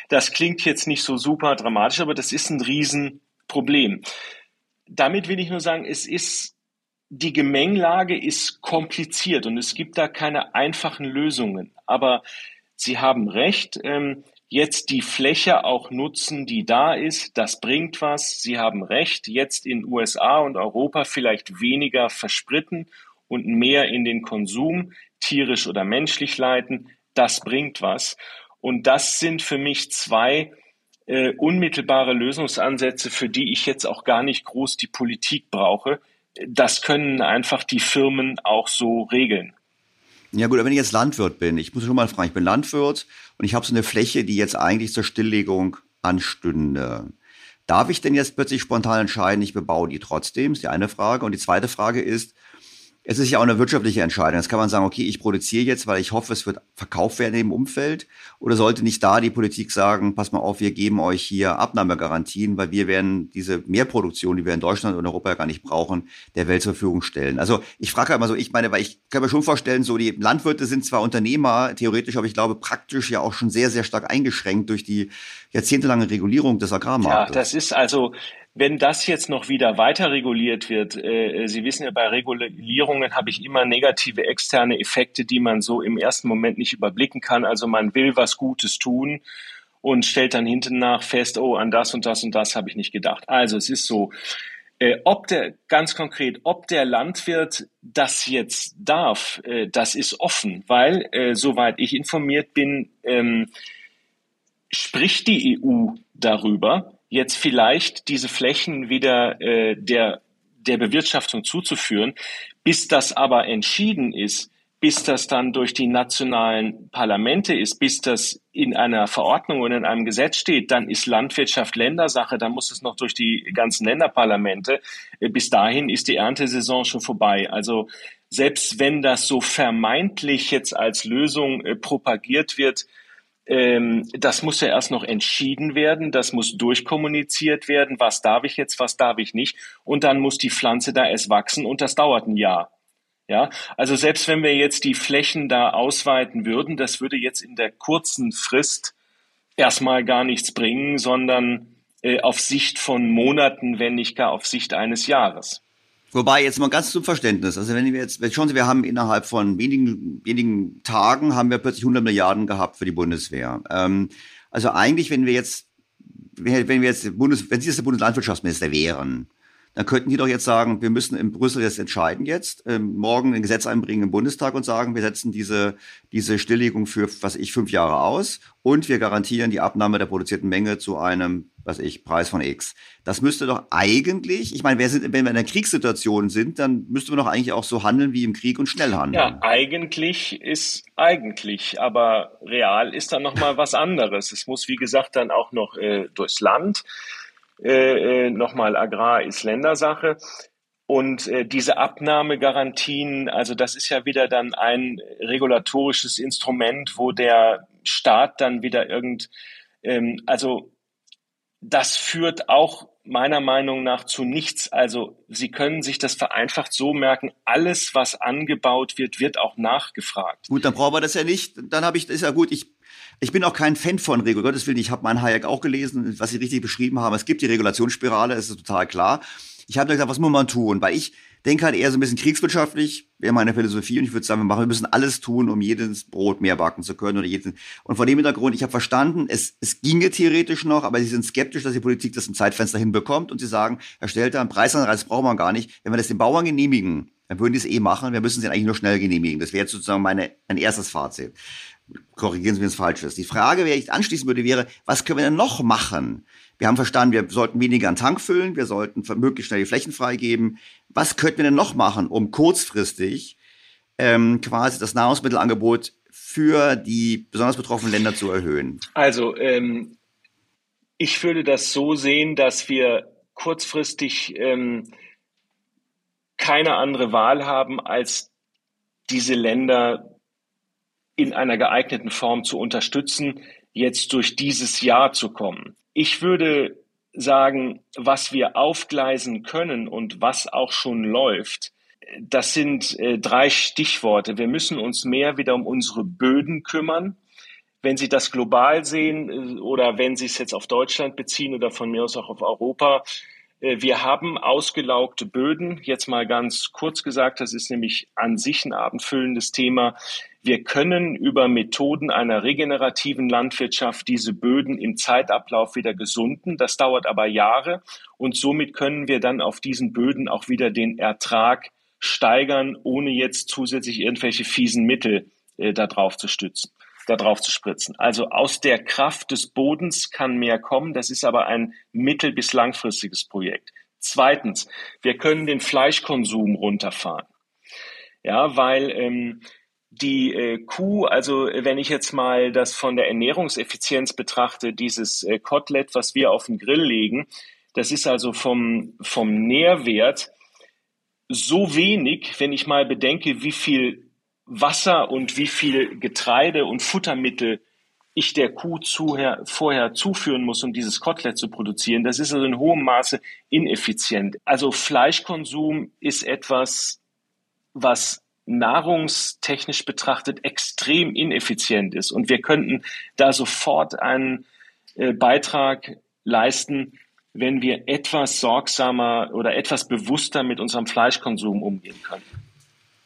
H: Das klingt jetzt nicht so super dramatisch, aber das ist ein Riesenproblem. Damit will ich nur sagen, es ist die Gemengelage ist kompliziert und es gibt da keine einfachen Lösungen. Aber Sie haben recht, ähm, jetzt die Fläche auch nutzen, die da ist, das bringt was. Sie haben recht, jetzt in USA und Europa vielleicht weniger verspritten und mehr in den Konsum, tierisch oder menschlich leiten, das bringt was. Und das sind für mich zwei äh, unmittelbare Lösungsansätze, für die ich jetzt auch gar nicht groß die Politik brauche. Das können einfach die Firmen auch so regeln.
D: Ja gut, aber wenn ich jetzt Landwirt bin, ich muss schon mal fragen, ich bin Landwirt und ich habe so eine Fläche, die jetzt eigentlich zur Stilllegung anstünde. Darf ich denn jetzt plötzlich spontan entscheiden, ich bebaue die trotzdem? Ist die eine Frage. Und die zweite Frage ist, es ist ja auch eine wirtschaftliche Entscheidung. Jetzt kann man sagen, okay, ich produziere jetzt, weil ich hoffe, es wird verkauft werden im Umfeld. Oder sollte nicht da die Politik sagen, pass mal auf, wir geben euch hier Abnahmegarantien, weil wir werden diese Mehrproduktion, die wir in Deutschland und Europa ja gar nicht brauchen, der Welt zur Verfügung stellen. Also ich frage halt mal so, ich meine, weil ich kann mir schon vorstellen, so die Landwirte sind zwar Unternehmer, theoretisch, aber ich glaube praktisch ja auch schon sehr, sehr stark eingeschränkt durch die jahrzehntelange Regulierung des Agrarmarktes.
H: Ja, das ist also, wenn das jetzt noch wieder weiter reguliert wird, äh, Sie wissen ja, bei Regulierungen habe ich immer negative externe Effekte, die man so im ersten Moment nicht überblicken kann. Also man will was Gutes tun und stellt dann hinten nach fest, oh, an das und das und das habe ich nicht gedacht. Also es ist so, äh, ob der, ganz konkret, ob der Landwirt das jetzt darf, äh, das ist offen, weil, äh, soweit ich informiert bin, ähm, spricht die EU darüber, jetzt vielleicht diese Flächen wieder äh, der, der Bewirtschaftung zuzuführen. Bis das aber entschieden ist, bis das dann durch die nationalen Parlamente ist, bis das in einer Verordnung oder in einem Gesetz steht, dann ist Landwirtschaft Ländersache, dann muss es noch durch die ganzen Länderparlamente. Äh, bis dahin ist die Erntesaison schon vorbei. Also selbst wenn das so vermeintlich jetzt als Lösung äh, propagiert wird, ähm, das muss ja erst noch entschieden werden, das muss durchkommuniziert werden, was darf ich jetzt, was darf ich nicht. Und dann muss die Pflanze da erst wachsen und das dauert ein Jahr. Ja, also selbst wenn wir jetzt die Flächen da ausweiten würden, das würde jetzt in der kurzen Frist erstmal gar nichts bringen, sondern äh, auf Sicht von Monaten, wenn nicht gar auf Sicht eines Jahres.
D: Wobei, jetzt mal ganz zum Verständnis. Also wenn wir jetzt, schauen Sie, wir haben innerhalb von wenigen, wenigen Tagen haben wir plötzlich 100 Milliarden gehabt für die Bundeswehr. Ähm, also eigentlich, wenn wir jetzt, wenn wir jetzt Bundes, wenn Sie jetzt der Bundeslandwirtschaftsminister wären, dann könnten die doch jetzt sagen, wir müssen in Brüssel jetzt entscheiden jetzt, ähm, morgen ein Gesetz einbringen im Bundestag und sagen, wir setzen diese, diese Stilllegung für, was ich, fünf Jahre aus und wir garantieren die Abnahme der produzierten Menge zu einem was ich, Preis von X. Das müsste doch eigentlich, ich meine, wir sind, wenn wir in einer Kriegssituation sind, dann müsste man doch eigentlich auch so handeln wie im Krieg und schnell handeln.
H: Ja, eigentlich ist eigentlich, aber real ist dann nochmal was anderes. Es muss, wie gesagt, dann auch noch äh, durchs Land. Äh, äh, nochmal Agrar ist Ländersache. Und äh, diese Abnahmegarantien, also das ist ja wieder dann ein regulatorisches Instrument, wo der Staat dann wieder irgend, ähm, also das führt auch meiner Meinung nach zu nichts. Also Sie können sich das vereinfacht so merken, alles, was angebaut wird, wird auch nachgefragt.
D: Gut, dann brauchen wir das ja nicht. Dann habe ich, ist ja gut, ich, ich bin auch kein Fan von Regel. Gottes Willen, ich habe meinen Hayek auch gelesen, was Sie richtig beschrieben haben. Es gibt die Regulationsspirale, ist total klar. Ich habe gesagt, was muss man tun? Weil ich denke halt eher so ein bisschen kriegswirtschaftlich, wäre meine Philosophie. Und ich würde sagen, wir, machen, wir müssen alles tun, um jedes Brot mehr backen zu können. oder jeden. Und vor dem Hintergrund, ich habe verstanden, es, es ginge theoretisch noch, aber sie sind skeptisch, dass die Politik das im Zeitfenster hinbekommt. Und sie sagen, Herr Stelter, einen Preisanreiz brauchen wir gar nicht. Wenn wir das den Bauern genehmigen, dann würden die es eh machen. Wir müssen sie eigentlich nur schnell genehmigen. Das wäre jetzt sozusagen meine, mein erstes Fazit. Korrigieren Sie, wenn es falsch ist. Die Frage, wer ich anschließen würde, wäre, was können wir denn noch machen? Wir haben verstanden, wir sollten weniger einen Tank füllen, wir sollten möglichst schnell die Flächen freigeben. Was könnten wir denn noch machen, um kurzfristig ähm, quasi das Nahrungsmittelangebot für die besonders betroffenen Länder zu erhöhen?
H: Also ähm, ich würde das so sehen, dass wir kurzfristig ähm, keine andere Wahl haben, als diese Länder in einer geeigneten Form zu unterstützen, jetzt durch dieses Jahr zu kommen. Ich würde sagen, was wir aufgleisen können und was auch schon läuft, das sind äh, drei Stichworte. Wir müssen uns mehr wieder um unsere Böden kümmern. Wenn Sie das global sehen äh, oder wenn Sie es jetzt auf Deutschland beziehen oder von mir aus auch auf Europa, Äh, wir haben ausgelaugte Böden. Jetzt mal ganz kurz gesagt, das ist nämlich an sich ein abendfüllendes Thema. Wir können über Methoden einer regenerativen Landwirtschaft diese Böden im Zeitablauf wieder gesunden. Das dauert aber Jahre und somit können wir dann auf diesen Böden auch wieder den Ertrag steigern, ohne jetzt zusätzlich irgendwelche fiesen Mittel äh, da drauf zu stützen, da drauf zu spritzen. Also aus der Kraft des Bodens kann mehr kommen. Das ist aber ein mittel- bis langfristiges Projekt. Zweitens, wir können den Fleischkonsum runterfahren. Ja, weil ähm, die äh, Kuh, also wenn ich jetzt mal das von der Ernährungseffizienz betrachte, dieses äh, Kotelett, was wir auf den Grill legen, das ist also vom, vom Nährwert so wenig, wenn ich mal bedenke, wie viel Wasser und wie viel Getreide und Futtermittel ich der Kuh zuher, vorher zuführen muss, um dieses Kotelett zu produzieren. Das ist also in hohem Maße ineffizient. Also Fleischkonsum ist etwas, was nahrungstechnisch betrachtet extrem ineffizient ist. Und wir könnten da sofort einen äh, Beitrag leisten, wenn wir etwas sorgsamer oder etwas bewusster mit unserem Fleischkonsum umgehen können.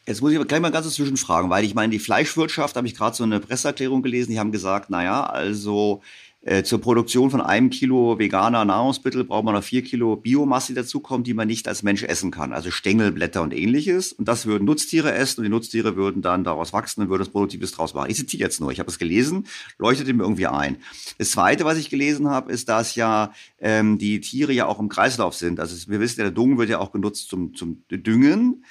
D: Jetzt muss ich gleich mal ganz zwischenfragen, weil ich meine, die Fleischwirtschaft, habe ich gerade so eine Presseerklärung gelesen, die haben gesagt, naja, also äh, zur Produktion von einem Kilo veganer Nahrungsmittel braucht man noch vier Kilo Biomasse, die dazukommt, die man nicht als Mensch essen kann. Also Stängelblätter und ähnliches. Und das würden Nutztiere essen und die Nutztiere würden dann daraus wachsen und würden das Produktives draus machen. Ich zitiere jetzt nur, ich habe es gelesen, leuchtete mir irgendwie ein. Das Zweite, was ich gelesen habe, ist, dass ja ähm, die Tiere ja auch im Kreislauf sind. Also wir wissen, der Dung wird ja auch genutzt zum, zum Düngen.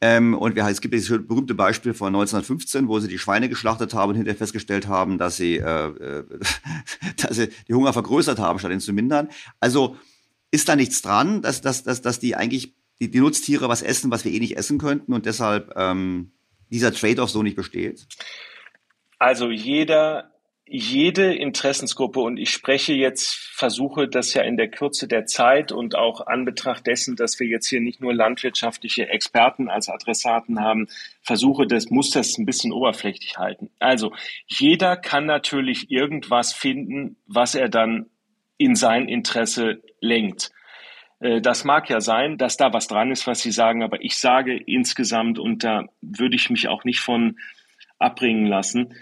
D: Ähm, und wir, es gibt dieses berühmte Beispiel von 1915, wo sie die Schweine geschlachtet haben und hinterher festgestellt haben, dass sie, äh, äh dass sie die Hunger vergrößert haben, statt ihn zu mindern. Also ist da nichts dran, dass, dass, dass, dass die eigentlich die, die Nutztiere was essen, was wir eh nicht essen könnten und deshalb ähm, dieser Trade-off so nicht besteht?
H: Also jeder jede Interessensgruppe, und ich spreche jetzt, versuche das ja in der Kürze der Zeit und auch an Betracht dessen, dass wir jetzt hier nicht nur landwirtschaftliche Experten als Adressaten haben, versuche das, muss das ein bisschen oberflächlich halten. Also, jeder kann natürlich irgendwas finden, was er dann in sein Interesse lenkt. Äh, das mag ja sein, dass da was dran ist, was Sie sagen, aber ich sage insgesamt, und da würde ich mich auch nicht von abbringen lassen,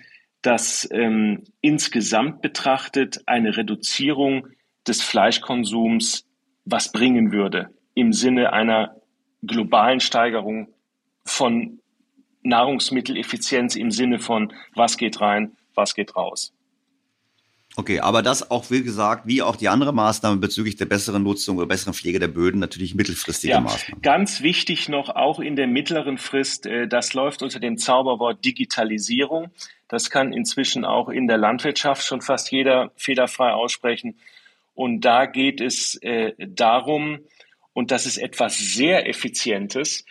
H: dass ähm, insgesamt betrachtet eine Reduzierung des Fleischkonsums was bringen würde im Sinne einer globalen Steigerung von Nahrungsmitteleffizienz im Sinne von was geht rein, was geht raus.
D: Okay, aber das auch, wie gesagt, wie auch die andere Maßnahme bezüglich der besseren Nutzung oder besseren Pflege der Böden natürlich mittelfristige
H: ja,
D: Maßnahmen.
H: Ganz wichtig noch, auch in der mittleren Frist, äh, das läuft unter dem Zauberwort Digitalisierung. Das kann inzwischen auch in der Landwirtschaft schon fast jeder fehlerfrei aussprechen. Und da geht es äh, darum, und das ist etwas sehr Effizientes,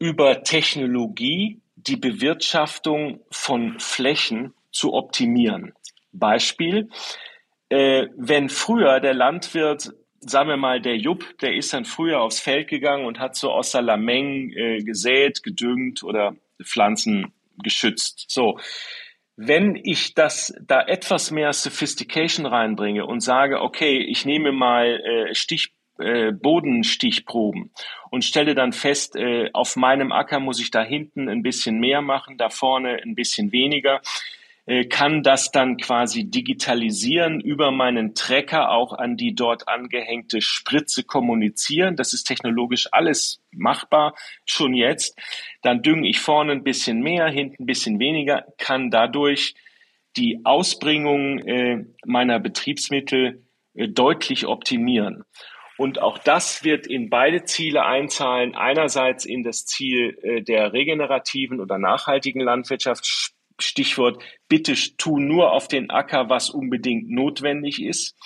H: über Technologie die Bewirtschaftung von Flächen zu optimieren. Beispiel, äh, wenn früher der Landwirt, sagen wir mal der Jupp, der ist dann früher aufs Feld gegangen und hat so aus Salameng äh, gesät, gedüngt oder Pflanzen geschützt. So. Wenn ich das da etwas mehr Sophistication reinbringe und sage, okay, ich nehme mal äh, Stich, äh, Bodenstichproben und stelle dann fest, äh, auf meinem Acker muss ich da hinten ein bisschen mehr machen, da vorne ein bisschen weniger, kann das dann quasi digitalisieren, über meinen Trecker auch an die dort angehängte Spritze kommunizieren. Das ist technologisch alles machbar, schon jetzt. Dann dünge ich vorne ein bisschen mehr, hinten ein bisschen weniger, kann dadurch die Ausbringung äh, meiner Betriebsmittel äh, deutlich optimieren. Und auch das wird in beide Ziele einzahlen. Einerseits in das Ziel äh, der regenerativen oder nachhaltigen Landwirtschaft, Stichwort, bitte tu nur auf den Acker, was unbedingt notwendig ist.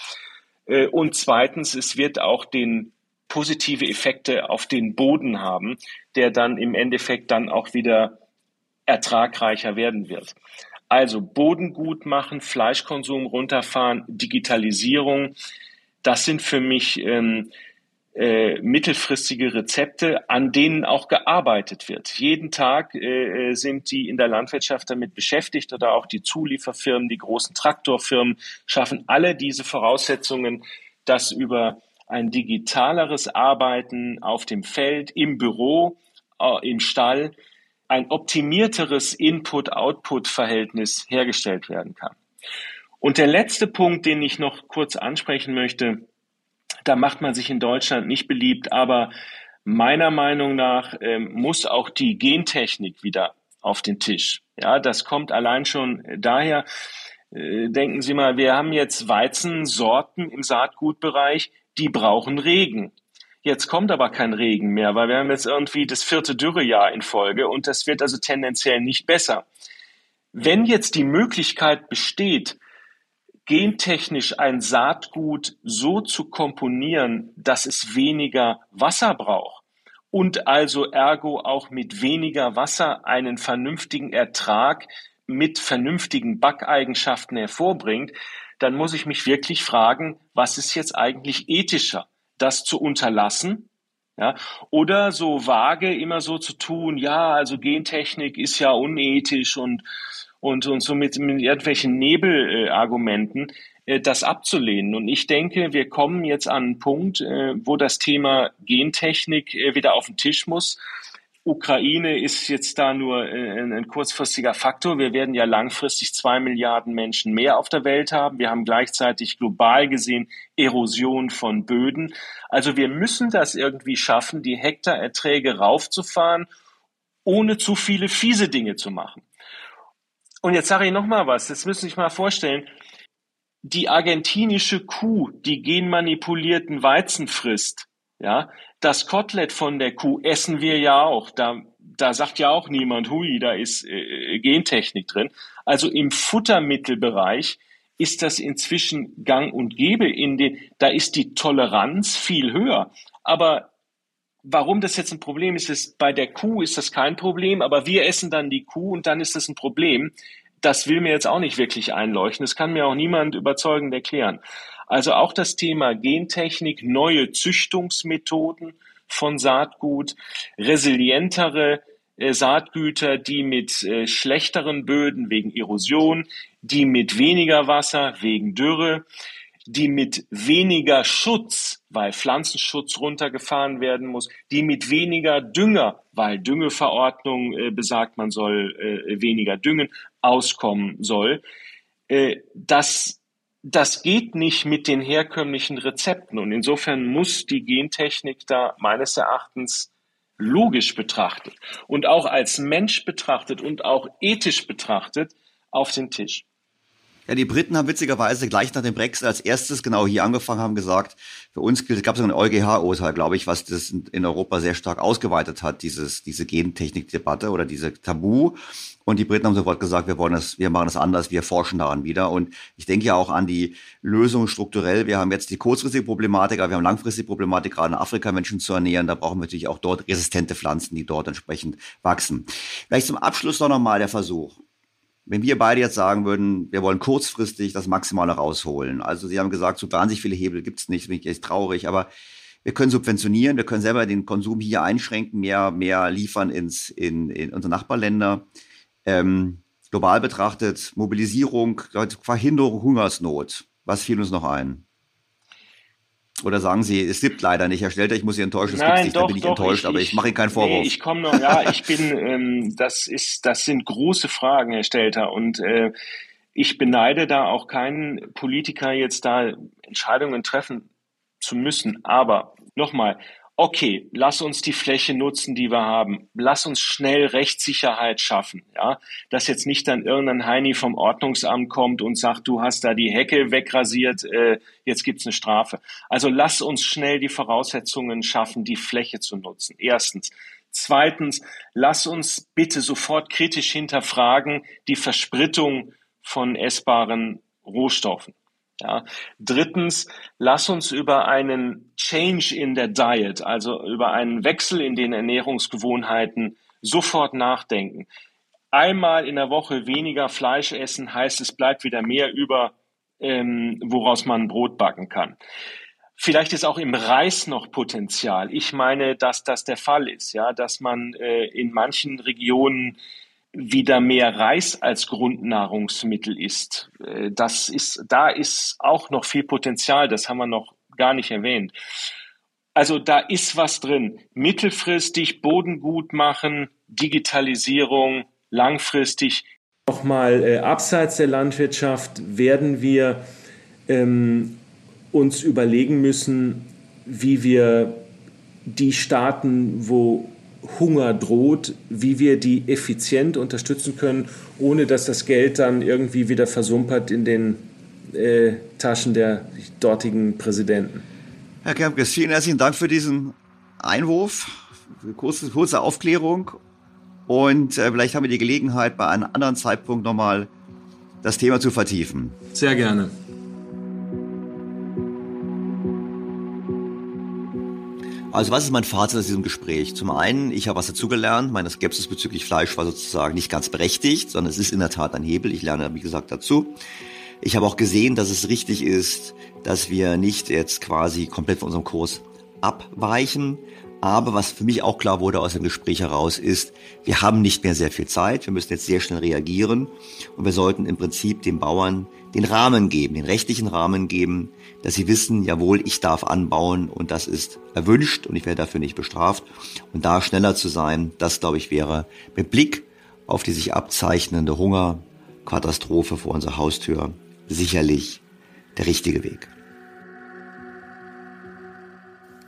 H: Äh, und zweitens, es wird auch den positive Effekte auf den Boden haben, der dann im Endeffekt dann auch wieder ertragreicher werden wird. Also Boden gut machen, Fleischkonsum runterfahren, Digitalisierung, das sind für mich ähm, äh, mittelfristige Rezepte, an denen auch gearbeitet wird. Jeden Tag äh, äh, sind die in der Landwirtschaft damit beschäftigt oder auch die Zulieferfirmen, die großen Traktorfirmen schaffen alle diese Voraussetzungen, dass über ein digitaleres Arbeiten auf dem Feld, im Büro, äh, im Stall, ein optimierteres Input-Output-Verhältnis hergestellt werden kann. Und der letzte Punkt, den ich noch kurz ansprechen möchte, da macht man sich in Deutschland nicht beliebt, aber meiner Meinung nach äh, muss auch die Gentechnik wieder auf den Tisch. Ja, das kommt allein schon daher. Äh, denken Sie mal, wir haben jetzt Weizensorten im Saatgutbereich, die brauchen Regen. Jetzt kommt aber kein Regen mehr, weil wir haben jetzt irgendwie das vierte Dürrejahr in Folge und das wird also tendenziell nicht besser. Wenn jetzt die Möglichkeit besteht, gentechnisch ein Saatgut so zu komponieren, dass es weniger Wasser braucht und also ergo auch mit weniger Wasser einen vernünftigen Ertrag mit vernünftigen Backeigenschaften hervorbringt, dann muss ich mich wirklich fragen, was ist jetzt eigentlich ethischer? Das zu unterlassen ja, oder so vage immer so zu tun, ja, also Gentechnik ist ja unethisch und, und, und so mit, mit irgendwelchen Nebelargumenten äh, das abzulehnen. Und ich denke, wir kommen jetzt an einen Punkt, äh, wo das Thema Gentechnik äh, wieder auf den Tisch muss. Ukraine ist jetzt da nur äh, ein, ein, kurzfristiger Faktor. Wir werden ja langfristig zwei Milliarden Menschen mehr auf der Welt haben. Wir haben gleichzeitig global gesehen Erosion von Böden. Also wir müssen das irgendwie schaffen, die Hektarerträge raufzufahren, ohne zu viele fiese Dinge zu machen. Und jetzt sage ich noch mal was. Jetzt müssen Sie sich mal vorstellen, die argentinische Kuh, die genmanipulierten Weizen frisst, ja, das Kotelett von der Kuh essen wir ja auch. Da, da sagt ja auch niemand, hui, da ist äh, Gentechnik drin. Also im Futtermittelbereich ist das inzwischen gang und gäbe. In den, da ist die Toleranz viel höher. Aber warum das jetzt ein Problem ist, ist, bei der Kuh ist das kein Problem, aber wir essen dann die Kuh und dann ist das ein Problem. Das will mir jetzt auch nicht wirklich einleuchten. Das kann mir auch niemand überzeugend erklären. Also auch das Thema Gentechnik, neue Züchtungsmethoden von Saatgut, resilientere äh, Saatgüter, die mit äh, schlechteren Böden wegen Erosion, die mit weniger Wasser wegen Dürre, die mit weniger Schutz, weil Pflanzenschutz runtergefahren werden muss, die mit weniger Dünger, weil Düngeverordnung äh, besagt, man soll äh, weniger düngen, auskommen soll. Äh, das das geht nicht mit den herkömmlichen Rezepten. Und insofern muss die Gentechnik da meines Erachtens logisch betrachtet und auch als Mensch betrachtet und auch ethisch betrachtet auf den Tisch.
D: Ja, die Briten haben witzigerweise gleich nach dem Brexit als erstes genau hier angefangen, haben gesagt, für uns gab es ein EuGH-Urteil, glaube ich, was das in Europa sehr stark ausgeweitet hat, dieses, diese Gentechnik-Debatte oder diese Tabu. Und die Briten haben sofort gesagt, wir wollen das, wir machen das anders, wir forschen daran wieder. Und ich denke ja auch an die Lösung strukturell. Wir haben jetzt die kurzfristige Problematik, aber wir haben langfristige Problematik, gerade in Afrika Menschen zu ernähren. Da brauchen wir natürlich auch dort resistente Pflanzen, die dort entsprechend wachsen. Vielleicht zum Abschluss noch nochmal der Versuch. Wenn wir beide jetzt sagen würden, wir wollen kurzfristig das Maximale rausholen. Also Sie haben gesagt, so wahnsinnig viele Hebel gibt es nicht, bin ich echt traurig, aber wir können subventionieren, wir können selber den Konsum hier einschränken, mehr, mehr liefern ins, in, in unsere Nachbarländer. Ähm, global betrachtet, Mobilisierung, Verhinderung Hungersnot. Was fiel uns noch ein? Oder sagen Sie, es gibt leider nicht, Herr Stelter, ich muss Sie enttäuschen, es gibt nicht, doch, da bin ich doch, enttäuscht, ich, aber ich mache Ihnen keinen Vorwurf. Nee,
H: ich komme noch, ja, ich bin, ähm, das ist, das sind große Fragen, Herr Stelter, und äh, ich beneide da auch keinen Politiker jetzt da Entscheidungen treffen zu müssen. Aber nochmal, okay, lass uns die Fläche nutzen, die wir haben. Lass uns schnell Rechtssicherheit schaffen. Ja, dass jetzt nicht dann irgendein Heini vom Ordnungsamt kommt und sagt, du hast da die Hecke wegrasiert, äh, jetzt gibt's eine Strafe. Also lass uns schnell die Voraussetzungen schaffen, die Fläche zu nutzen. Erstens. Zweitens, lass uns bitte sofort kritisch hinterfragen die Versprittung von essbaren Rohstoffen. Ja. Drittens, lass uns über einen Change in der Diet, also über einen Wechsel in den Ernährungsgewohnheiten sofort nachdenken. Einmal in der Woche weniger Fleisch essen heißt, es bleibt wieder mehr über, ähm, woraus man Brot backen kann. Vielleicht ist auch im Reis noch Potenzial. Ich meine, dass das der Fall ist, ja, dass man äh, in manchen Regionen wieder mehr Reis als Grundnahrungsmittel isst. Äh, das ist, da ist auch noch viel Potenzial. Das haben wir noch gar nicht erwähnt. Also da ist was drin. Mittelfristig Boden gut machen, Digitalisierung, langfristig.
I: Nochmal äh, abseits der Landwirtschaft werden wir ähm, uns überlegen müssen, wie wir die Staaten, wo Hunger droht, wie wir die effizient unterstützen können, ohne dass das Geld dann irgendwie wieder versumpert in den äh, Taschen der dortigen Präsidenten.
D: Herr Kempkes, vielen herzlichen Dank für diesen Einwurf, kurze, kurze Aufklärung. Und äh, vielleicht haben wir die Gelegenheit, bei einem anderen Zeitpunkt nochmal das Thema zu vertiefen.
I: Sehr gerne.
D: Also was ist mein Fazit aus diesem Gespräch? Zum einen, ich habe was dazugelernt. Meine Skepsis bezüglich Fleisch war sozusagen nicht ganz berechtigt, sondern es ist in der Tat ein Hebel. Ich lerne, wie gesagt, dazu. Ich habe auch gesehen, dass es richtig ist, dass wir nicht jetzt quasi komplett von unserem Kurs abweichen. Aber was für mich auch klar wurde aus dem Gespräch heraus ist, wir haben nicht mehr sehr viel Zeit. Wir müssen jetzt sehr schnell reagieren. Und wir sollten im Prinzip den Bauern den Rahmen geben, den rechtlichen Rahmen geben, dass sie wissen, jawohl, ich darf anbauen und das ist erwünscht und ich werde dafür nicht bestraft. Und da schneller zu sein, das glaube ich wäre mit Blick auf die sich abzeichnende Hungerkatastrophe vor unserer Haustür sicherlich der richtige Weg.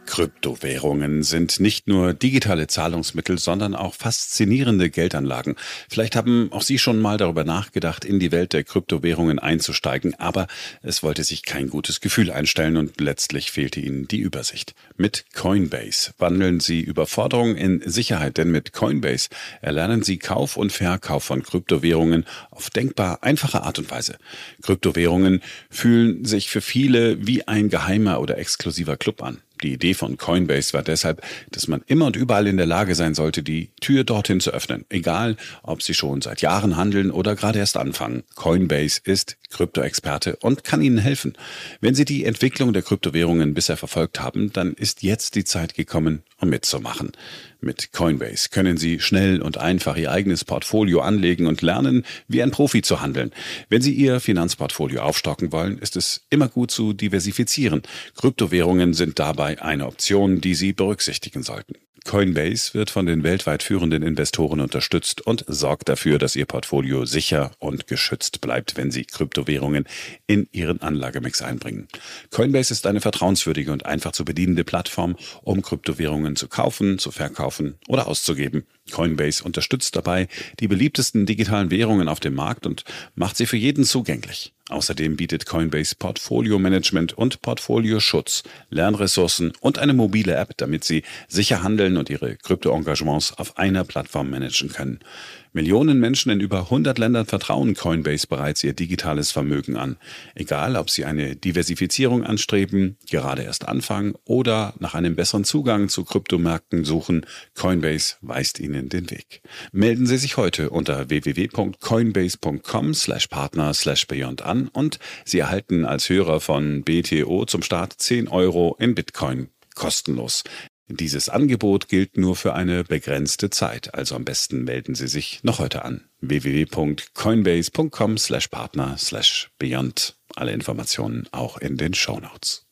A: Kryptowährungen sind nicht nur digitale Zahlungsmittel, sondern auch faszinierende Geldanlagen. Vielleicht haben auch Sie schon mal darüber nachgedacht, in die Welt der Kryptowährungen einzusteigen, aber es wollte sich kein gutes Gefühl einstellen und letztlich fehlte Ihnen die Übersicht. Mit Coinbase wandeln Sie Überforderung in Sicherheit, denn mit Coinbase erlernen Sie Kauf und Verkauf von Kryptowährungen auf denkbar einfache Art und Weise. Kryptowährungen fühlen sich für viele wie ein geheimer oder exklusiver Club an. Die Idee von Coinbase war deshalb, dass man immer und überall in der Lage sein sollte, die Tür dorthin zu öffnen, egal ob sie schon seit Jahren handeln oder gerade erst anfangen. Coinbase ist Kryptoexperte und kann Ihnen helfen. Wenn Sie die Entwicklung der Kryptowährungen bisher verfolgt haben, dann ist jetzt die Zeit gekommen, um mitzumachen. Mit Coinbase können Sie schnell und einfach Ihr eigenes Portfolio anlegen und lernen, wie ein Profi zu handeln. Wenn Sie Ihr Finanzportfolio aufstocken wollen, ist es immer gut zu diversifizieren. Kryptowährungen sind dabei eine Option, die Sie berücksichtigen sollten. Coinbase wird von den weltweit führenden Investoren unterstützt und sorgt dafür, dass ihr Portfolio sicher und geschützt bleibt, wenn sie Kryptowährungen in ihren Anlagemix einbringen. Coinbase ist eine vertrauenswürdige und einfach zu bedienende Plattform, um Kryptowährungen zu kaufen, zu verkaufen oder auszugeben. Coinbase unterstützt dabei die beliebtesten digitalen Währungen auf dem Markt und macht sie für jeden zugänglich. Außerdem bietet Coinbase Portfolio Management und Portfolioschutz, Lernressourcen und eine mobile App, damit Sie sicher handeln und Ihre Krypto-Engagements auf einer Plattform managen können. Millionen Menschen in über 100 Ländern vertrauen Coinbase bereits ihr digitales Vermögen an. Egal, ob sie eine Diversifizierung anstreben, gerade erst anfangen oder nach einem besseren Zugang zu Kryptomärkten suchen, Coinbase weist Ihnen den Weg. Melden Sie sich heute unter www.coinbase.com/partner/beyond an und Sie erhalten als Hörer von BTO zum Start 10 Euro in Bitcoin kostenlos. Dieses Angebot gilt nur für eine begrenzte Zeit, also am besten melden Sie sich noch heute an. www.coinbase.com/partner/beyond. Alle Informationen auch in den Show Notes.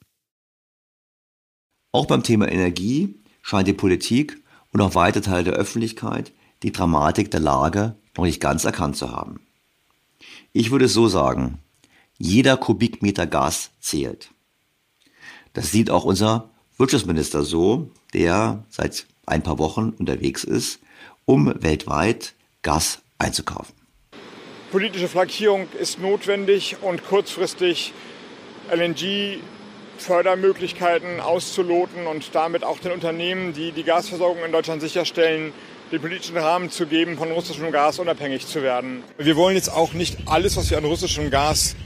D: Auch beim Thema Energie scheint die Politik und auch weite Teile der Öffentlichkeit die Dramatik der Lage noch nicht ganz erkannt zu haben. Ich würde es so sagen, jeder Kubikmeter Gas zählt. Das sieht auch unser Wirtschaftsminister so, der seit ein paar Wochen unterwegs ist, um weltweit Gas einzukaufen.
J: Politische Flankierung ist notwendig und kurzfristig LNG Fördermöglichkeiten auszuloten und damit auch den Unternehmen, die die Gasversorgung in Deutschland sicherstellen, den politischen Rahmen zu geben, von russischem Gas unabhängig zu werden. Wir wollen jetzt auch nicht alles, was wir an russischem Gas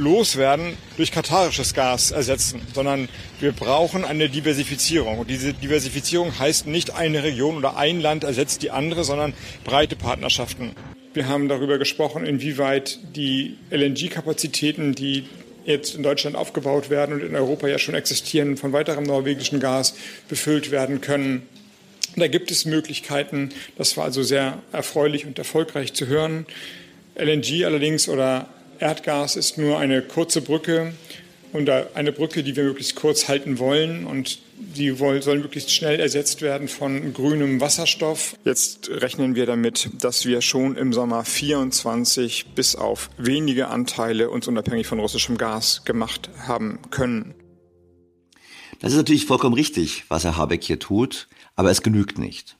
J: loswerden, durch katarisches Gas ersetzen, sondern wir brauchen eine Diversifizierung. Und diese Diversifizierung heißt nicht eine Region oder ein Land ersetzt die andere, sondern breite Partnerschaften. Wir haben darüber gesprochen, inwieweit die LNG-Kapazitäten, die jetzt in Deutschland aufgebaut werden und in Europa ja schon existieren, von weiterem norwegischen Gas befüllt werden können. Da gibt es Möglichkeiten. Das war also sehr erfreulich und erfolgreich zu hören. LNG allerdings oder Erdgas ist nur eine kurze Brücke unter eine Brücke, die wir möglichst kurz halten wollen und die soll möglichst schnell ersetzt werden von grünem Wasserstoff. Jetzt rechnen wir damit, dass wir schon im Sommer 24 bis auf wenige Anteile uns unabhängig von russischem Gas gemacht haben können.
D: Das ist natürlich vollkommen richtig, was Herr Habeck hier tut, aber es genügt nicht.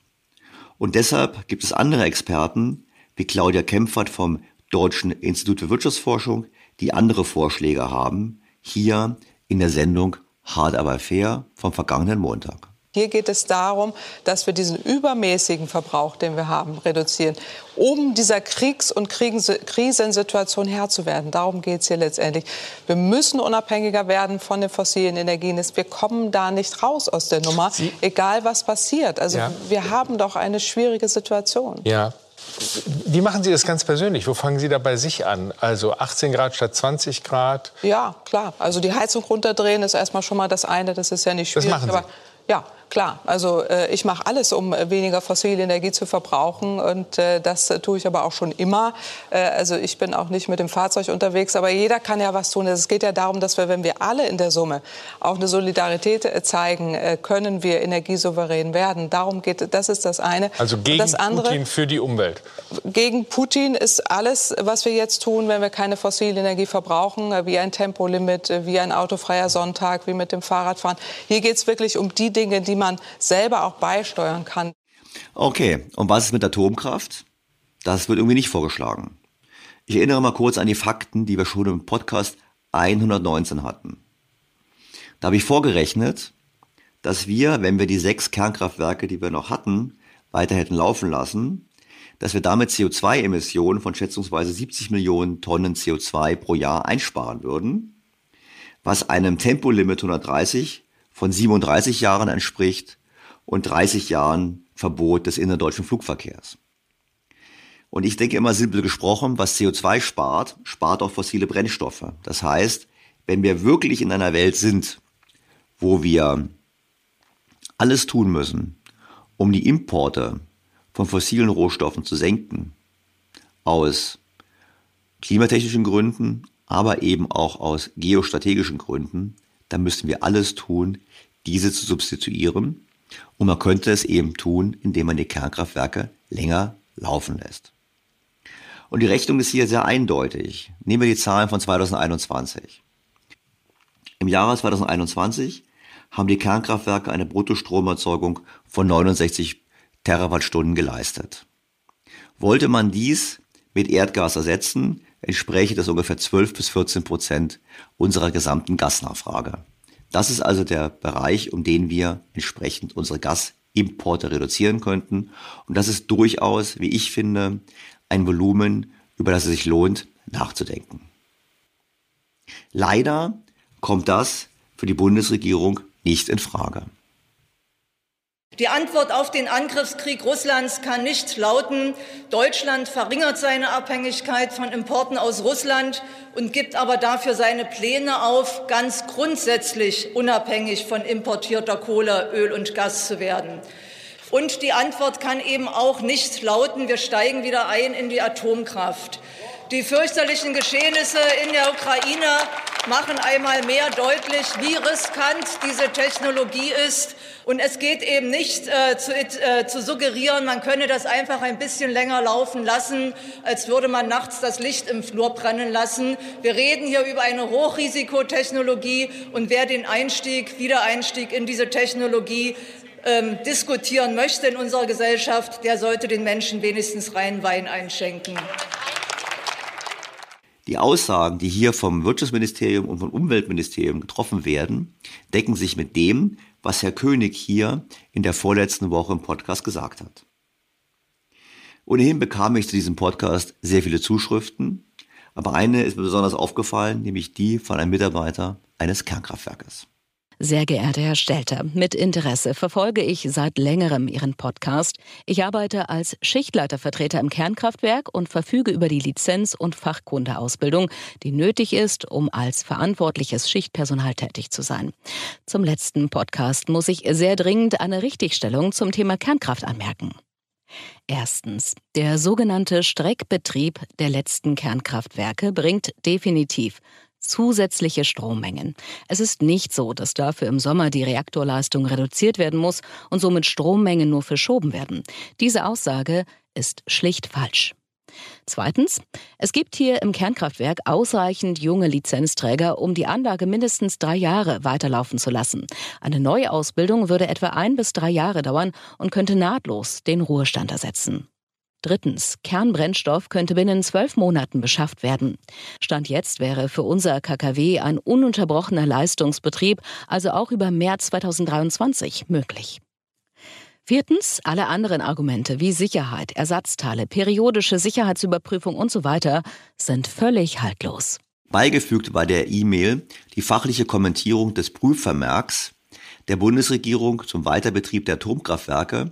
D: Und deshalb gibt es andere Experten, wie Claudia Kempfert vom Deutschen Institut für Wirtschaftsforschung, die andere Vorschläge haben, hier in der Sendung Hard aber fair vom vergangenen Montag.
K: Hier geht es darum, dass wir diesen übermäßigen Verbrauch, den wir haben, reduzieren, um dieser Kriegs- und Krisensituation Herr zu werden. Darum geht es hier letztendlich. Wir müssen unabhängiger werden von den fossilen Energien. Wir kommen da nicht raus aus der Nummer, Sie egal was passiert. Also ja. wir haben doch eine schwierige Situation.
L: Ja, wie machen Sie das ganz persönlich? Wo fangen Sie da bei sich an? Also 18 Grad statt 20 Grad?
K: Ja, klar. Also die Heizung runterdrehen ist erstmal schon mal das eine. Das ist ja nicht schwierig.
L: Das machen Sie? Aber
K: ja, klar. Also äh, ich mache alles, um weniger fossile Energie zu verbrauchen. Und äh, das tue ich aber auch schon immer. Äh, also ich bin auch nicht mit dem Fahrzeug unterwegs. Aber jeder kann ja was tun. Es geht ja darum, dass wir, wenn wir alle in der Summe auch eine Solidarität äh, zeigen, äh, können wir energiesouverän werden. Darum geht das ist das eine.
L: Also gegen das andere, Putin für die Umwelt.
K: Gegen Putin ist alles, was wir jetzt tun, wenn wir keine fossile Energie verbrauchen, äh, wie ein Tempolimit, wie ein autofreier Sonntag, wie mit dem Fahrradfahren. Hier geht es wirklich um die Dinge, die man selber auch beisteuern kann.
D: Okay, und was ist mit Atomkraft? Das wird irgendwie nicht vorgeschlagen. Ich erinnere mal kurz an die Fakten, die wir schon im Podcast 119 hatten. Da habe ich vorgerechnet, dass wir, wenn wir die sechs Kernkraftwerke, die wir noch hatten, weiter hätten laufen lassen, dass wir damit CO2-Emissionen von schätzungsweise 70 Millionen Tonnen CO2 pro Jahr einsparen würden, was einem Tempolimit 130 von 37 Jahren entspricht und 30 Jahren Verbot des innerdeutschen Flugverkehrs. Und ich denke immer simpel gesprochen, was CO2 spart, spart auch fossile Brennstoffe. Das heißt, wenn wir wirklich in einer Welt sind, wo wir alles tun müssen, um die Importe von fossilen Rohstoffen zu senken, aus klimatechnischen Gründen, aber eben auch aus geostrategischen Gründen, dann müssen wir alles tun, diese zu substituieren. Und man könnte es eben tun, indem man die Kernkraftwerke länger laufen lässt. Und die Rechnung ist hier sehr eindeutig. Nehmen wir die Zahlen von 2021. Im Jahre 2021 haben die Kernkraftwerke eine Bruttostromerzeugung von 69 Terawattstunden geleistet. Wollte man dies mit Erdgas ersetzen, entspräche das ungefähr 12 bis 14 Prozent unserer gesamten Gasnachfrage. Das ist also der Bereich, um den wir entsprechend unsere Gasimporte reduzieren könnten. Und das ist durchaus, wie ich finde, ein Volumen, über das es sich lohnt, nachzudenken. Leider kommt das für die Bundesregierung nicht in Frage.
M: Die Antwort auf den Angriffskrieg Russlands kann nicht lauten, Deutschland verringert seine Abhängigkeit von Importen aus Russland und gibt aber dafür seine Pläne auf, ganz grundsätzlich unabhängig von importierter Kohle, Öl und Gas zu werden. Und die Antwort kann eben auch nicht lauten, wir steigen wieder ein in die Atomkraft. Die fürchterlichen Geschehnisse in der Ukraine machen einmal mehr deutlich, wie riskant diese Technologie ist. Und es geht eben nicht äh, zu, äh, zu suggerieren, man könne das einfach ein bisschen länger laufen lassen, als würde man nachts das Licht im Flur brennen lassen. Wir reden hier über eine Hochrisikotechnologie und wer den Einstieg, Wiedereinstieg in diese Technologie ähm, diskutieren möchte in unserer Gesellschaft, der sollte den Menschen wenigstens reinen Wein einschenken.
D: Die Aussagen, die hier vom Wirtschaftsministerium und vom Umweltministerium getroffen werden, decken sich mit dem, was Herr König hier in der vorletzten Woche im Podcast gesagt hat. Ohnehin bekam ich zu diesem Podcast sehr viele Zuschriften, aber eine ist mir besonders aufgefallen, nämlich die von einem Mitarbeiter eines Kernkraftwerkes.
C: Sehr geehrter Herr Stelter, mit Interesse verfolge ich seit längerem Ihren Podcast. Ich arbeite als Schichtleitervertreter im Kernkraftwerk und verfüge über die Lizenz- und Fachkundeausbildung, die nötig ist, um als verantwortliches Schichtpersonal tätig zu sein. Zum letzten Podcast muss ich sehr dringend eine Richtigstellung zum Thema Kernkraft anmerken. Erstens. Der sogenannte Streckbetrieb der letzten Kernkraftwerke bringt definitiv zusätzliche Strommengen. Es ist nicht so, dass dafür im Sommer die Reaktorleistung reduziert werden muss und somit Strommengen nur verschoben werden. Diese Aussage ist schlicht falsch. Zweitens, es gibt hier im Kernkraftwerk ausreichend junge Lizenzträger, um die Anlage mindestens drei Jahre weiterlaufen zu lassen. Eine Neuausbildung würde etwa ein bis drei Jahre dauern und könnte nahtlos den Ruhestand ersetzen. Drittens, Kernbrennstoff könnte binnen zwölf Monaten beschafft werden. Stand jetzt wäre für unser KKW ein ununterbrochener Leistungsbetrieb, also auch über März 2023, möglich. Viertens, alle anderen Argumente wie Sicherheit, Ersatzteile, periodische Sicherheitsüberprüfung und so sind völlig haltlos.
D: Beigefügt bei der E-Mail die fachliche Kommentierung des Prüfvermerks der Bundesregierung zum Weiterbetrieb der Atomkraftwerke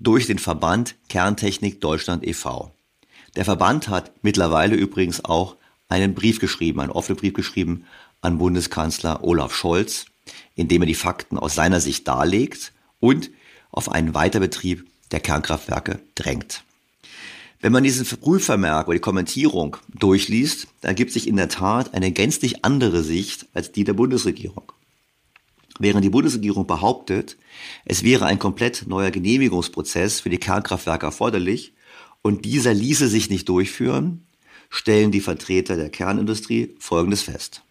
D: durch den Verband Kerntechnik Deutschland e.V. Der Verband hat mittlerweile übrigens auch einen Brief geschrieben, einen offenen Brief geschrieben an Bundeskanzler Olaf Scholz, in dem er die Fakten aus seiner Sicht darlegt und auf einen Weiterbetrieb der Kernkraftwerke drängt. Wenn man diesen Prüfvermerk oder die Kommentierung durchliest, dann ergibt sich in der Tat eine gänzlich andere Sicht als die der Bundesregierung. Während die Bundesregierung behauptet, es wäre ein komplett neuer Genehmigungsprozess für die Kernkraftwerke erforderlich und dieser ließe sich nicht durchführen, stellen die Vertreter der Kernindustrie Folgendes fest.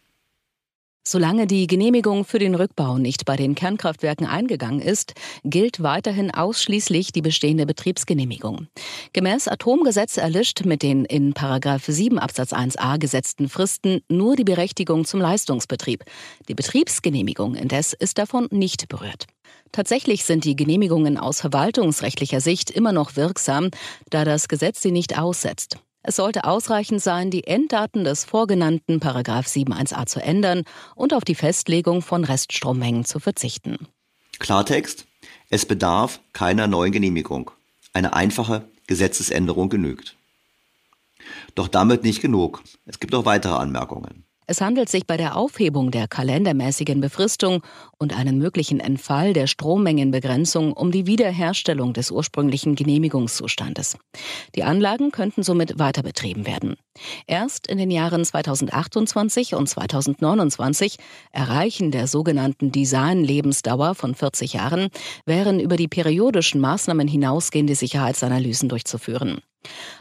C: Solange die Genehmigung für den Rückbau nicht bei den Kernkraftwerken eingegangen ist, gilt weiterhin ausschließlich die bestehende Betriebsgenehmigung. Gemäß Atomgesetz erlischt mit den in 7 Absatz 1a gesetzten Fristen nur die Berechtigung zum Leistungsbetrieb. Die Betriebsgenehmigung indes ist davon nicht berührt. Tatsächlich sind die Genehmigungen aus verwaltungsrechtlicher Sicht immer noch wirksam, da das Gesetz sie nicht aussetzt. Es sollte ausreichend sein, die Enddaten des vorgenannten 7.1a zu ändern und auf die Festlegung von Reststrommengen zu verzichten.
D: Klartext, es bedarf keiner neuen Genehmigung. Eine einfache Gesetzesänderung genügt. Doch damit nicht genug. Es gibt noch weitere Anmerkungen.
C: Es handelt sich bei der Aufhebung der kalendermäßigen Befristung und einen möglichen Entfall der Strommengenbegrenzung um die Wiederherstellung des ursprünglichen Genehmigungszustandes. Die Anlagen könnten somit weiter betrieben werden. Erst in den Jahren 2028 und 2029 Erreichen der sogenannten Design-Lebensdauer von 40 Jahren wären über die periodischen Maßnahmen hinausgehende Sicherheitsanalysen durchzuführen.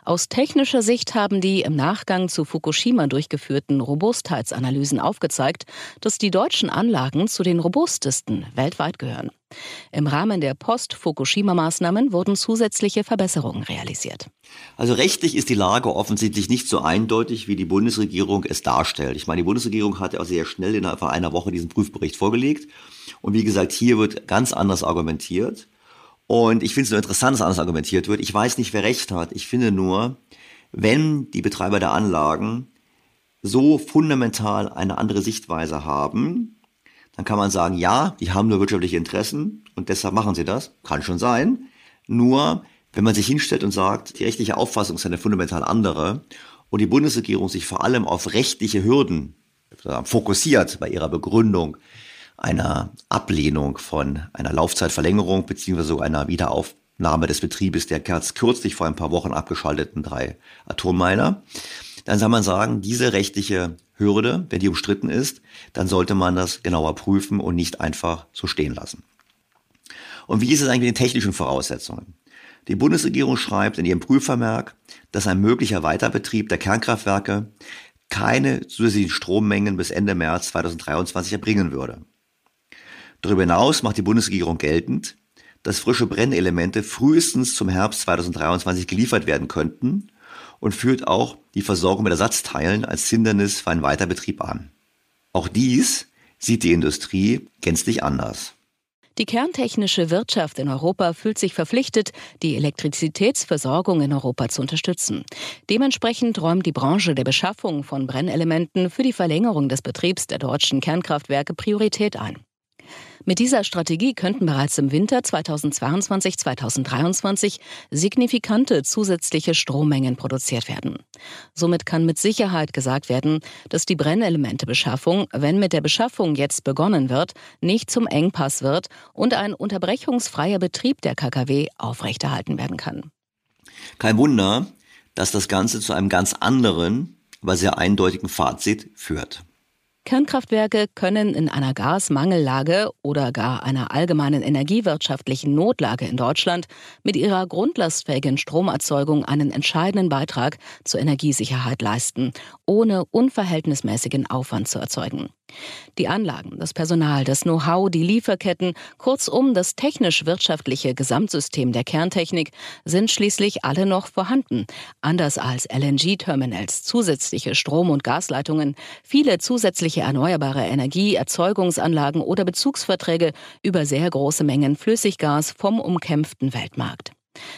C: Aus technischer Sicht haben die im Nachgang zu Fukushima durchgeführten Robustheitsanalysen aufgezeigt, dass die deutschen Anlagen zu den robustesten weltweit gehören. Im Rahmen der Post-Fukushima-Maßnahmen wurden zusätzliche Verbesserungen realisiert.
D: Also rechtlich ist die Lage offensichtlich nicht so eindeutig, wie die Bundesregierung es darstellt. Ich meine, die Bundesregierung hat ja sehr schnell innerhalb einer Woche diesen Prüfbericht vorgelegt. Und wie gesagt, hier wird ganz anders argumentiert. Und ich finde es nur interessant, dass anders argumentiert wird. Ich weiß nicht, wer recht hat. Ich finde nur, wenn die Betreiber der Anlagen so fundamental eine andere Sichtweise haben, dann kann man sagen, ja, die haben nur wirtschaftliche Interessen und deshalb machen sie das. Kann schon sein. Nur, wenn man sich hinstellt und sagt, die rechtliche Auffassung ist eine fundamental andere und die Bundesregierung sich vor allem auf rechtliche Hürden fokussiert bei ihrer Begründung, einer Ablehnung von einer Laufzeitverlängerung beziehungsweise einer Wiederaufnahme des Betriebes der ganz kürzlich vor ein paar Wochen abgeschalteten drei Atomminer, dann soll man sagen, diese rechtliche Hürde, wenn die umstritten ist, dann sollte man das genauer prüfen und nicht einfach so stehen lassen. Und wie ist es eigentlich mit den technischen Voraussetzungen? Die Bundesregierung schreibt in ihrem Prüfvermerk, dass ein möglicher Weiterbetrieb der Kernkraftwerke keine zusätzlichen Strommengen bis Ende März 2023 erbringen würde. Darüber hinaus macht die Bundesregierung geltend, dass frische Brennelemente frühestens zum Herbst 2023 geliefert werden könnten und führt auch die Versorgung mit Ersatzteilen als Hindernis für einen Weiterbetrieb an. Auch dies sieht die Industrie gänzlich anders.
C: Die kerntechnische Wirtschaft in Europa fühlt sich verpflichtet, die Elektrizitätsversorgung in Europa zu unterstützen. Dementsprechend räumt die Branche der Beschaffung von Brennelementen für die Verlängerung des Betriebs der deutschen Kernkraftwerke Priorität ein. Mit dieser Strategie könnten bereits im Winter 2022-2023 signifikante zusätzliche Strommengen produziert werden. Somit kann mit Sicherheit gesagt werden, dass die Brennelementebeschaffung, wenn mit der Beschaffung jetzt begonnen wird, nicht zum Engpass wird und ein unterbrechungsfreier Betrieb der KKW aufrechterhalten werden kann.
D: Kein Wunder, dass das Ganze zu einem ganz anderen, aber sehr eindeutigen Fazit führt.
C: Kernkraftwerke können in einer Gasmangellage oder gar einer allgemeinen energiewirtschaftlichen Notlage in Deutschland mit ihrer grundlastfähigen Stromerzeugung einen entscheidenden Beitrag zur Energiesicherheit leisten, ohne unverhältnismäßigen Aufwand zu erzeugen. Die Anlagen, das Personal, das Know-how, die Lieferketten, kurzum das technisch-wirtschaftliche Gesamtsystem der Kerntechnik sind schließlich alle noch vorhanden. Anders als LNG-Terminals, zusätzliche Strom- und Gasleitungen, viele zusätzliche erneuerbare Energieerzeugungsanlagen oder Bezugsverträge über sehr große Mengen Flüssiggas vom umkämpften Weltmarkt.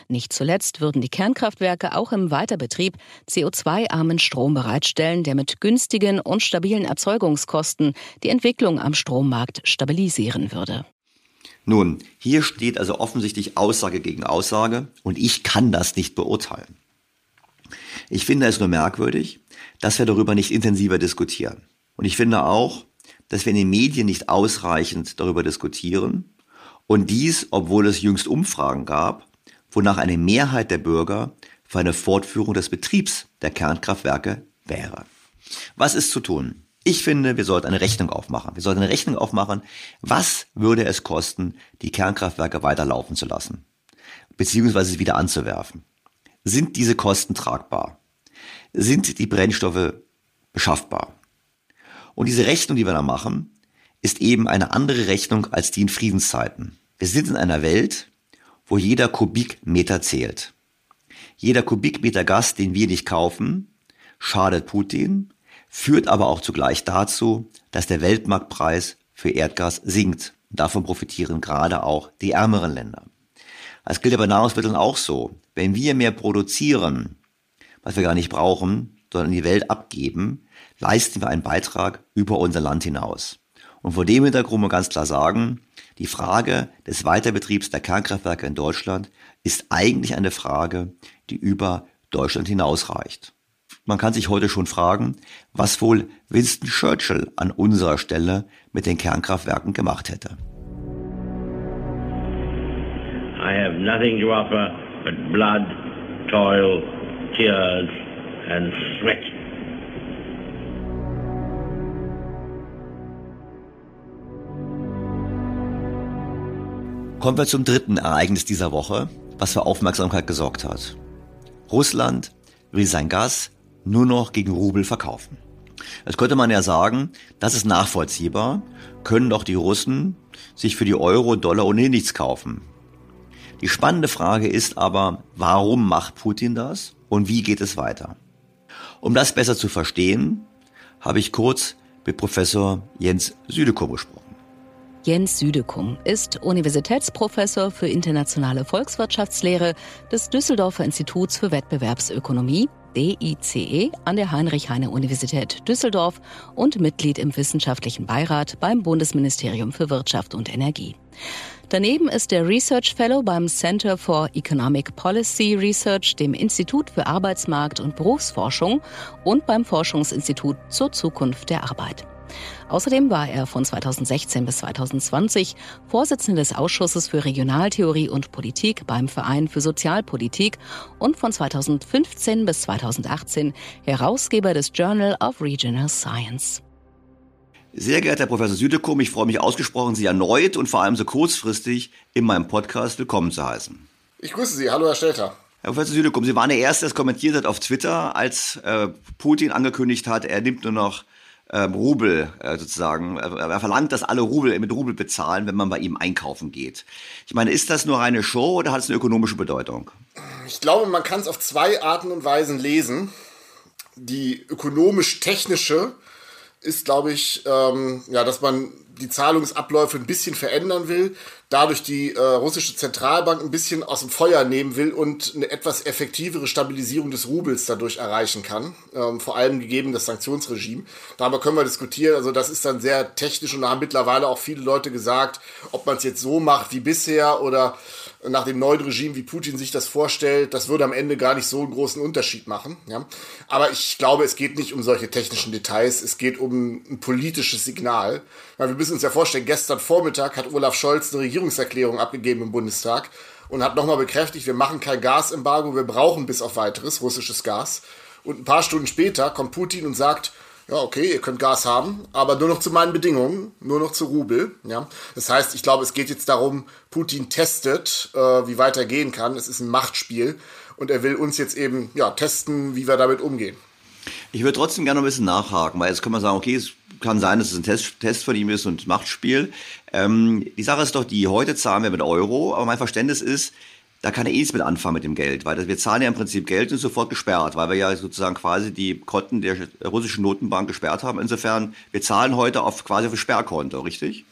C: Nicht zuletzt würden die Kernkraftwerke auch im Weiterbetrieb CO2-armen Strom bereitstellen, der mit günstigen und stabilen Erzeugungskosten die Entwicklung am Strommarkt stabilisieren würde.
D: Nun, hier steht also offensichtlich Aussage gegen Aussage und ich kann das nicht beurteilen. Ich finde es nur merkwürdig, dass wir darüber nicht intensiver diskutieren. Und ich finde auch, dass wir in den Medien nicht ausreichend darüber diskutieren und dies, obwohl es jüngst Umfragen gab, wonach eine Mehrheit der Bürger für eine Fortführung des Betriebs der Kernkraftwerke wäre. Was ist zu tun? Ich finde, wir sollten eine Rechnung aufmachen. Wir sollten eine Rechnung aufmachen, was würde es kosten, die Kernkraftwerke weiterlaufen zu lassen, beziehungsweise wieder anzuwerfen. Sind diese Kosten tragbar? Sind die Brennstoffe beschaffbar? Und diese Rechnung, die wir da machen, ist eben eine andere Rechnung als die in Friedenszeiten. Wir sind in einer Welt, wo jeder Kubikmeter zählt. Jeder Kubikmeter Gas, den wir nicht kaufen, schadet Putin, führt aber auch zugleich dazu, dass der Weltmarktpreis für Erdgas sinkt. Davon profitieren gerade auch die ärmeren Länder. Das gilt aber Nahrungsmitteln auch so. Wenn wir mehr produzieren, was wir gar nicht brauchen, sondern die Welt abgeben, leisten wir einen Beitrag über unser Land hinaus. Und vor dem Hintergrund muss man ganz klar sagen, die Frage des Weiterbetriebs der Kernkraftwerke in Deutschland ist eigentlich eine Frage, die über Deutschland hinausreicht. Man kann sich heute schon fragen, was wohl Winston Churchill an unserer Stelle mit den Kernkraftwerken gemacht hätte. I have nothing to offer but blood, toil, tears and sweat. Kommen wir zum dritten Ereignis dieser Woche, was für Aufmerksamkeit gesorgt hat. Russland will sein Gas nur noch gegen Rubel verkaufen. Jetzt könnte man ja sagen, das ist nachvollziehbar, können doch die Russen sich für die Euro Dollar ohnehin nichts kaufen. Die spannende Frage ist aber, warum macht Putin das und wie geht es weiter? Um das besser zu verstehen, habe ich kurz mit Professor Jens Südekow gesprochen.
C: Jens Südekum ist Universitätsprofessor für internationale Volkswirtschaftslehre des Düsseldorfer Instituts für Wettbewerbsökonomie DICE an der Heinrich-Heine-Universität Düsseldorf und Mitglied im wissenschaftlichen Beirat beim Bundesministerium für Wirtschaft und Energie. Daneben ist er Research Fellow beim Center for Economic Policy Research, dem Institut für Arbeitsmarkt und Berufsforschung und beim Forschungsinstitut zur Zukunft der Arbeit. Außerdem war er von 2016 bis 2020 Vorsitzender des Ausschusses für Regionaltheorie und Politik beim Verein für Sozialpolitik und von 2015 bis 2018 Herausgeber des Journal of Regional Science.
D: Sehr geehrter Herr Professor Südekum, ich freue mich ausgesprochen, Sie erneut und vor allem so kurzfristig in meinem Podcast willkommen zu heißen.
N: Ich grüße Sie. Hallo, Herr Stelter.
D: Herr Professor Südekum, Sie waren der Erste, der es kommentiert hat auf Twitter, als äh, Putin angekündigt hat, er nimmt nur noch ähm, Rubel äh, sozusagen. Er verlangt, dass alle Rubel mit Rubel bezahlen, wenn man bei ihm einkaufen geht. Ich meine, ist das nur eine Show oder hat es eine ökonomische Bedeutung?
N: Ich glaube, man kann es auf zwei Arten und Weisen lesen. Die ökonomisch-technische ist, glaube ich, ähm, ja, dass man die Zahlungsabläufe ein bisschen verändern will, dadurch die äh, russische Zentralbank ein bisschen aus dem Feuer nehmen will und eine etwas effektivere Stabilisierung des Rubels dadurch erreichen kann, ähm, vor allem gegeben das Sanktionsregime. Darüber können wir diskutieren, also das ist dann sehr technisch und da haben mittlerweile auch viele Leute gesagt, ob man es jetzt so macht wie bisher oder nach dem neuen Regime, wie Putin sich das vorstellt, das würde am Ende gar nicht so einen großen Unterschied machen. Ja? Aber ich glaube, es geht nicht um solche technischen Details, es geht um ein politisches Signal. Weil wir müssen uns ja vorstellen, gestern Vormittag hat Olaf Scholz eine Regierungserklärung abgegeben im Bundestag und hat nochmal bekräftigt, wir machen kein Gasembargo, wir brauchen bis auf weiteres russisches Gas. Und ein paar Stunden später kommt Putin und sagt, ja, okay, ihr könnt Gas haben, aber nur noch zu meinen Bedingungen, nur noch zu Rubel. Ja? Das heißt, ich glaube, es geht jetzt darum, Putin testet, äh, wie weit er gehen kann. Es ist ein Machtspiel und er will uns jetzt eben ja, testen, wie wir damit umgehen.
D: Ich würde trotzdem gerne ein bisschen nachhaken, weil jetzt kann man sagen, okay, es kann sein, dass es ein Test, Test von ihm ist und Machtspiel. Ähm, die Sache ist doch die, heute zahlen wir mit Euro, aber mein Verständnis ist, da kann er eh nichts mit anfangen mit dem Geld, weil wir zahlen ja im Prinzip Geld und sofort gesperrt, weil wir ja sozusagen quasi die Konten der russischen Notenbank gesperrt haben. Insofern, wir zahlen heute auf quasi auf Sperrkonto, richtig?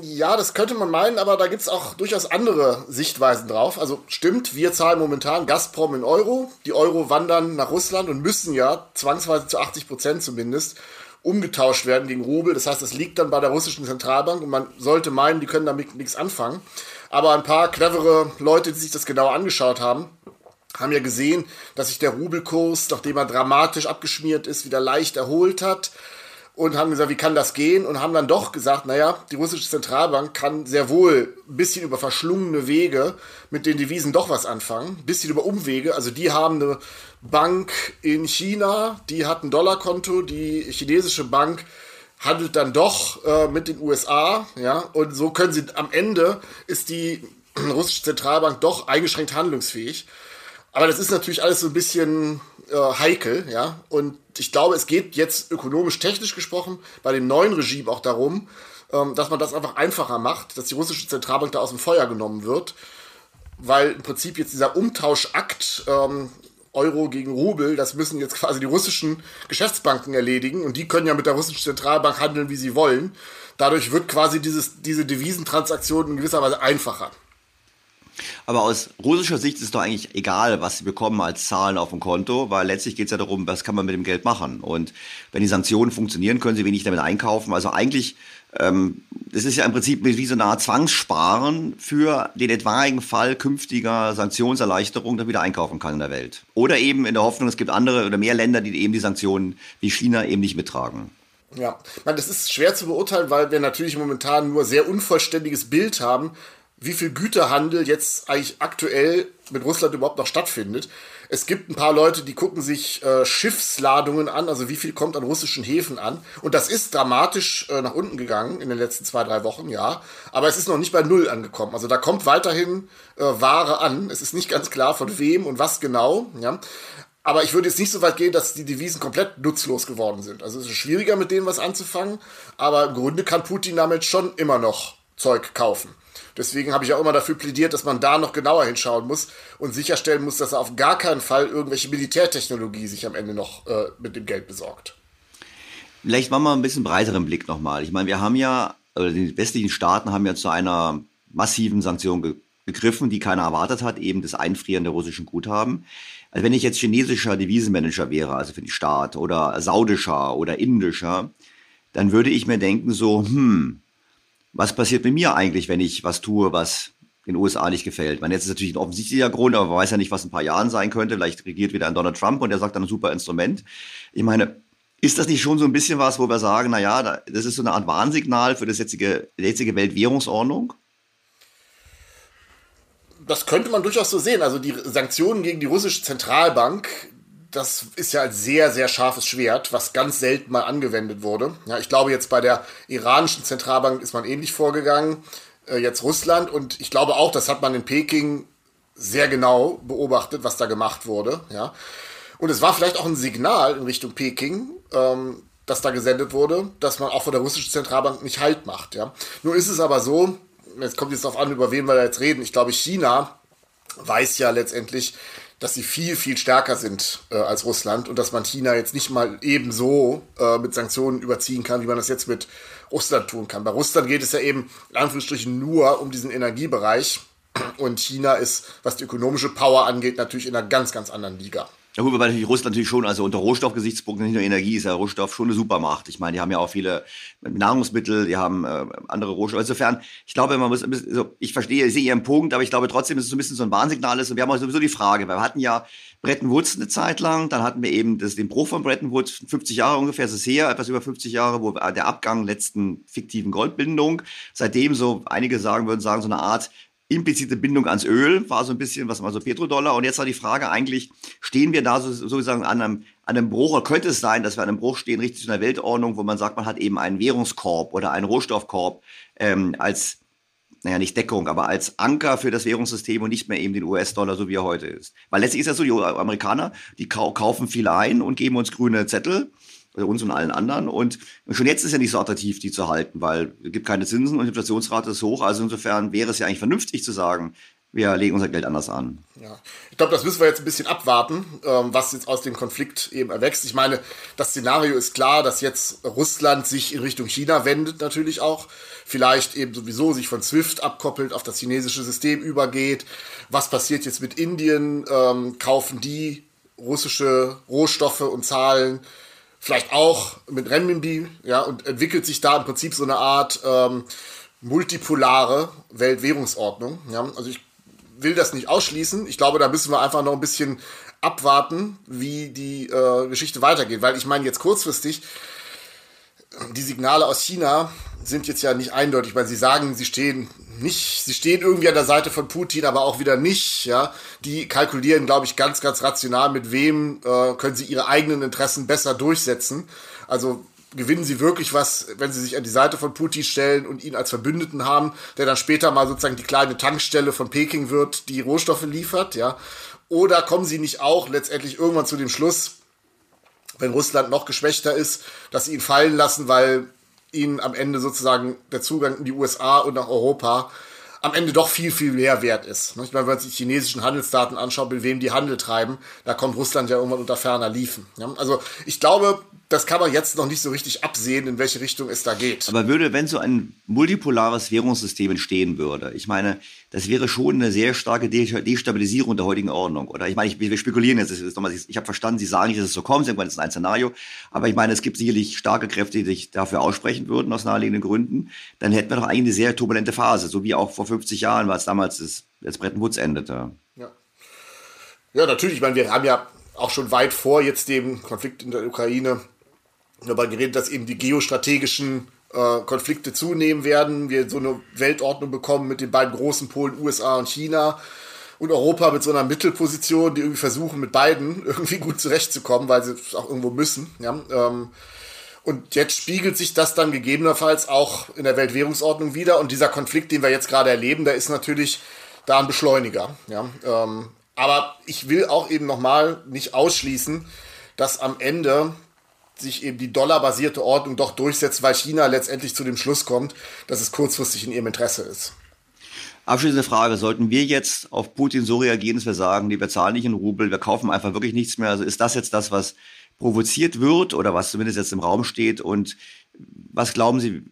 N: Ja, das könnte man meinen, aber da gibt es auch durchaus andere Sichtweisen drauf. Also stimmt, wir zahlen momentan Gazprom in Euro. Die Euro wandern nach Russland und müssen ja zwangsweise zu 80 Prozent zumindest umgetauscht werden gegen Rubel. Das heißt, das liegt dann bei der russischen Zentralbank und man sollte meinen, die können damit nichts anfangen. Aber ein paar clevere Leute, die sich das genau angeschaut haben, haben ja gesehen, dass sich der Rubelkurs, nachdem er dramatisch abgeschmiert ist, wieder leicht erholt hat und haben gesagt, wie kann das gehen? Und haben dann doch gesagt, naja, die russische Zentralbank kann sehr wohl ein bisschen über verschlungene Wege mit den Devisen doch was anfangen, ein bisschen über Umwege. Also die haben eine Bank in China, die hat ein Dollarkonto, die chinesische Bank handelt dann doch äh, mit den USA, ja, und so können sie am Ende ist die russische Zentralbank doch eingeschränkt handlungsfähig. Aber das ist natürlich alles so ein bisschen äh, heikel, ja. Und ich glaube, es geht jetzt ökonomisch, technisch gesprochen bei dem neuen Regime auch darum, ähm, dass man das einfach einfacher macht, dass die russische Zentralbank da aus dem Feuer genommen wird. Weil im Prinzip jetzt dieser Umtauschakt ähm, Euro gegen Rubel, das müssen jetzt quasi die russischen Geschäftsbanken erledigen und die können ja mit der russischen Zentralbank handeln, wie sie wollen. Dadurch wird quasi dieses, diese Devisentransaktion in gewisser Weise einfacher.
D: Aber aus russischer Sicht ist es doch eigentlich egal, was sie bekommen als Zahlen auf dem Konto, weil letztlich geht es ja darum, was kann man mit dem Geld machen. Und wenn die Sanktionen funktionieren, können sie wenig damit einkaufen. Also eigentlich ähm, das ist ja im Prinzip wie so eine Art Zwangssparen für den etwaigen Fall künftiger Sanktionserleichterung, das wieder einkaufen kann in der Welt. Oder eben in der Hoffnung, es gibt andere oder mehr Länder, die eben die Sanktionen wie China eben nicht mittragen.
N: Ja, das ist schwer zu beurteilen, weil wir natürlich momentan nur sehr unvollständiges Bild haben, wie viel Güterhandel jetzt eigentlich aktuell mit Russland überhaupt noch stattfindet. Es gibt ein paar Leute, die gucken sich äh, Schiffsladungen an, also wie viel kommt an russischen Häfen an. Und das ist dramatisch äh, nach unten gegangen in den letzten zwei, drei Wochen, ja. Aber es ist noch nicht bei Null angekommen. Also da kommt weiterhin äh, Ware an. Es ist nicht ganz klar, von wem und was genau, ja. Aber ich würde jetzt nicht so weit gehen, dass die Devisen komplett nutzlos geworden sind. Also es ist schwieriger, mit denen was anzufangen. Aber im Grunde kann Putin damit schon immer noch Zeug kaufen. Deswegen habe ich auch immer dafür plädiert, dass man da noch genauer hinschauen muss und sicherstellen muss, dass er auf gar keinen Fall irgendwelche Militärtechnologie sich am Ende noch äh, mit dem Geld besorgt.
D: Vielleicht machen wir ein bisschen breiteren Blick nochmal. Ich meine, wir haben ja, oder die westlichen Staaten haben ja zu einer massiven Sanktion ge gegriffen, die keiner erwartet hat, eben das Einfrieren der russischen Guthaben. Also wenn ich jetzt chinesischer Devisenmanager wäre, also für den Staat, oder saudischer oder indischer, dann würde ich mir denken so, hm, was passiert mit mir eigentlich, wenn ich was tue, was den USA nicht gefällt. Man jetzt ist natürlich ein offensichtlicher Grund, aber man weiß ja nicht, was in ein paar Jahren sein könnte. Vielleicht regiert wieder ein Donald Trump und der sagt dann ein super Instrument. Ich meine, ist das nicht schon so ein bisschen was, wo wir sagen, na ja, das ist so eine Art Warnsignal für das jetzige, die jetzige Weltwährungsordnung?
N: Das könnte man durchaus so sehen. Also die Sanktionen gegen die russische Zentralbank, das ist ja ein sehr, sehr scharfes Schwert, was ganz selten mal angewendet wurde. Ja, ich glaube, jetzt bei der iranischen Zentralbank ist man ähnlich vorgegangen, äh, jetzt Russland. Und ich glaube auch, das hat man in Peking sehr genau beobachtet, was da gemacht wurde. Ja. Und es war vielleicht auch ein Signal in Richtung Peking, ähm, das da gesendet wurde, dass man auch von der russischen Zentralbank nicht Halt macht. Ja. Nur ist es aber so, jetzt kommt jetzt darauf an, über wen wir da jetzt reden. Ich glaube, China weiß ja letztendlich, dass sie viel, viel stärker sind äh, als Russland und dass man China jetzt nicht mal ebenso äh, mit Sanktionen überziehen kann, wie man das jetzt mit Russland tun kann. Bei Russland geht es ja eben in Anführungsstrichen nur um diesen Energiebereich und China ist, was die ökonomische Power angeht, natürlich in einer ganz, ganz anderen Liga.
D: Ja gut, weil natürlich Russland natürlich schon, also unter Rohstoffgesichtspunkten, nicht nur Energie, ist ja Rohstoff schon eine Supermacht. Ich meine, die haben ja auch viele Nahrungsmittel, die haben äh, andere Rohstoffe. Insofern, ich glaube, man muss, also ich verstehe, ich sehe Ihren Punkt, aber ich glaube trotzdem, dass es so ein bisschen so ein Warnsignal ist. Und wir haben auch sowieso die Frage, wir hatten ja Bretton Woods eine Zeit lang, dann hatten wir eben das, den Bruch von Bretton Woods, 50 Jahre ungefähr, ist es her, etwas über 50 Jahre, wo der Abgang letzten fiktiven Goldbindung, seitdem so, einige sagen würden sagen, so eine Art implizite Bindung ans Öl, war so ein bisschen, was mal so Petrodollar. Und jetzt war die Frage eigentlich, stehen wir da so, sozusagen an einem, an einem Bruch, oder könnte es sein, dass wir an einem Bruch stehen, richtig zu einer Weltordnung, wo man sagt, man hat eben einen Währungskorb oder einen Rohstoffkorb ähm, als, naja, nicht Deckung, aber als Anker für das Währungssystem und nicht mehr eben den US-Dollar, so wie er heute ist. Weil letztlich ist das so, die Amerikaner, die kau kaufen viel ein und geben uns grüne Zettel also uns und allen anderen. Und schon jetzt ist ja nicht so attraktiv, die zu halten, weil es gibt keine Zinsen und die Inflationsrate ist hoch. Also insofern wäre es ja eigentlich vernünftig zu sagen, wir legen unser Geld anders an.
N: Ja, ich glaube, das müssen wir jetzt ein bisschen abwarten, ähm, was jetzt aus dem Konflikt eben erwächst. Ich meine, das Szenario ist klar, dass jetzt Russland sich in Richtung China wendet, natürlich auch. Vielleicht eben sowieso sich von SWIFT abkoppelt, auf das chinesische System übergeht. Was passiert jetzt mit Indien? Ähm, kaufen die russische Rohstoffe und Zahlen vielleicht auch mit Renminbi, ja, und entwickelt sich da im Prinzip so eine Art ähm, multipolare Weltwährungsordnung. Ja. Also ich will das nicht ausschließen. Ich glaube, da müssen wir einfach noch ein bisschen abwarten, wie die äh, Geschichte weitergeht. Weil ich meine, jetzt kurzfristig, die Signale aus China sind jetzt ja nicht eindeutig, weil sie sagen, sie stehen nicht, sie stehen irgendwie an der Seite von Putin, aber auch wieder nicht. Ja, die kalkulieren, glaube ich, ganz, ganz rational, mit wem äh, können sie ihre eigenen Interessen besser durchsetzen. Also gewinnen sie wirklich was, wenn sie sich an die Seite von Putin stellen und ihn als Verbündeten haben, der dann später mal sozusagen die kleine Tankstelle von Peking wird, die Rohstoffe liefert, ja? Oder kommen sie nicht auch letztendlich irgendwann zu dem Schluss, wenn Russland noch geschwächter ist, dass sie ihn fallen lassen, weil ihnen am Ende sozusagen der Zugang in die USA und nach Europa am Ende doch viel, viel mehr wert ist. Ich meine, wenn man sich die chinesischen Handelsdaten anschaut, mit wem die Handel treiben, da kommt Russland ja irgendwann unter ferner Liefen. Also ich glaube, das kann man jetzt noch nicht so richtig absehen, in welche Richtung es da geht.
D: Aber würde, wenn so ein multipolares Währungssystem entstehen würde, ich meine, das wäre schon eine sehr starke Destabilisierung der heutigen Ordnung. Oder ich meine, ich, wir spekulieren jetzt, ist nochmal, ich habe verstanden, Sie sagen nicht, dass es so kommt, irgendwann ist es ein Szenario. Aber ich meine, es gibt sicherlich starke Kräfte, die sich dafür aussprechen würden, aus naheliegenden Gründen. Dann hätten wir doch eigentlich eine sehr turbulente Phase, so wie auch vor 50 Jahren, es damals das, das Bretton Woods endete.
N: Ja. ja, natürlich. Ich meine, wir haben ja auch schon weit vor jetzt dem Konflikt in der Ukraine darüber geredet, dass eben die geostrategischen äh, Konflikte zunehmen werden, wir so eine Weltordnung bekommen mit den beiden großen Polen USA und China und Europa mit so einer Mittelposition, die irgendwie versuchen, mit beiden irgendwie gut zurechtzukommen, weil sie es auch irgendwo müssen. Ja? Ähm, und jetzt spiegelt sich das dann gegebenenfalls auch in der Weltwährungsordnung wieder. Und dieser Konflikt, den wir jetzt gerade erleben, der ist natürlich da ein Beschleuniger. Ja? Ähm, aber ich will auch eben nochmal nicht ausschließen, dass am Ende sich eben die dollarbasierte Ordnung doch durchsetzt, weil China letztendlich zu dem Schluss kommt, dass es kurzfristig in ihrem Interesse ist.
D: Abschließende Frage, sollten wir jetzt auf Putin so reagieren, dass wir sagen, nee, wir zahlen nicht in Rubel, wir kaufen einfach wirklich nichts mehr? Also ist das jetzt das, was provoziert wird oder was zumindest jetzt im Raum steht? Und was glauben Sie,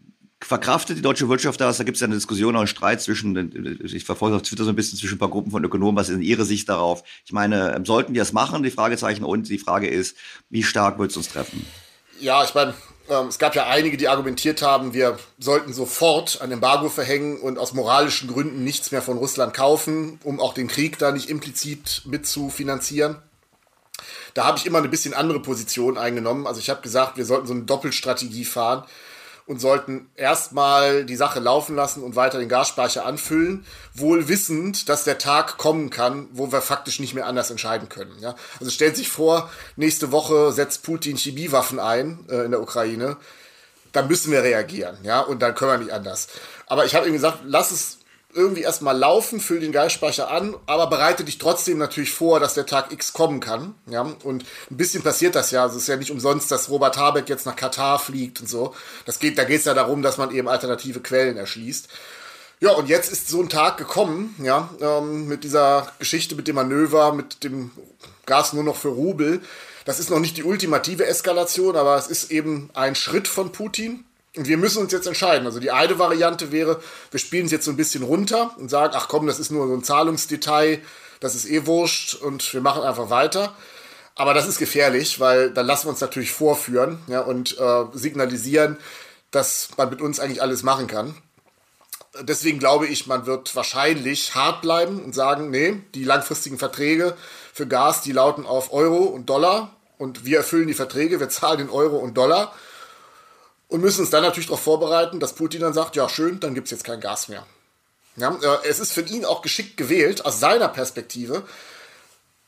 D: verkraftet die deutsche Wirtschaft das? Da gibt es ja eine Diskussion, auch einen Streit zwischen, ich verfolge auf Twitter so ein bisschen zwischen ein paar Gruppen von Ökonomen, was ist Ihre Sicht darauf? Ich meine, sollten wir es machen, die Fragezeichen, und die Frage ist, wie stark wird es uns treffen?
N: Ja, ich meine, ähm, es gab ja einige, die argumentiert haben, wir sollten sofort ein Embargo verhängen und aus moralischen Gründen nichts mehr von Russland kaufen, um auch den Krieg da nicht implizit mitzufinanzieren. Da habe ich immer eine bisschen andere Position eingenommen. Also ich habe gesagt, wir sollten so eine Doppelstrategie fahren und sollten erstmal die Sache laufen lassen und weiter den Gasspeicher anfüllen, wohl wissend, dass der Tag kommen kann, wo wir faktisch nicht mehr anders entscheiden können. Ja? Also stellt sich vor, nächste Woche setzt Putin Chemiewaffen ein äh, in der Ukraine, dann müssen wir reagieren, ja, und dann können wir nicht anders. Aber ich habe ihm gesagt, lass es irgendwie erstmal laufen, füll den Geistspeicher an, aber bereite dich trotzdem natürlich vor, dass der Tag X kommen kann. Ja? Und ein bisschen passiert das ja. Also es ist ja nicht umsonst, dass Robert Habeck jetzt nach Katar fliegt und so. Das geht, da geht es ja darum, dass man eben alternative Quellen erschließt. Ja, und jetzt ist so ein Tag gekommen, ja, ähm, mit dieser Geschichte, mit dem Manöver, mit dem Gas nur noch für Rubel. Das ist noch nicht die ultimative Eskalation, aber es ist eben ein Schritt von Putin. Und wir müssen uns jetzt entscheiden. Also die eine Variante wäre, wir spielen es jetzt so ein bisschen runter und sagen, ach komm, das ist nur so ein Zahlungsdetail, das ist eh wurscht und wir machen einfach weiter. Aber das ist gefährlich, weil dann lassen wir uns natürlich vorführen ja, und äh, signalisieren, dass man mit uns eigentlich alles machen kann. Deswegen glaube ich, man wird wahrscheinlich hart bleiben und sagen, nee, die langfristigen Verträge für Gas, die lauten auf Euro und Dollar und wir erfüllen die Verträge, wir zahlen in Euro und Dollar und müssen uns dann natürlich darauf vorbereiten, dass Putin dann sagt, ja schön, dann gibt es jetzt kein Gas mehr. Ja, äh, es ist für ihn auch geschickt gewählt, aus seiner Perspektive,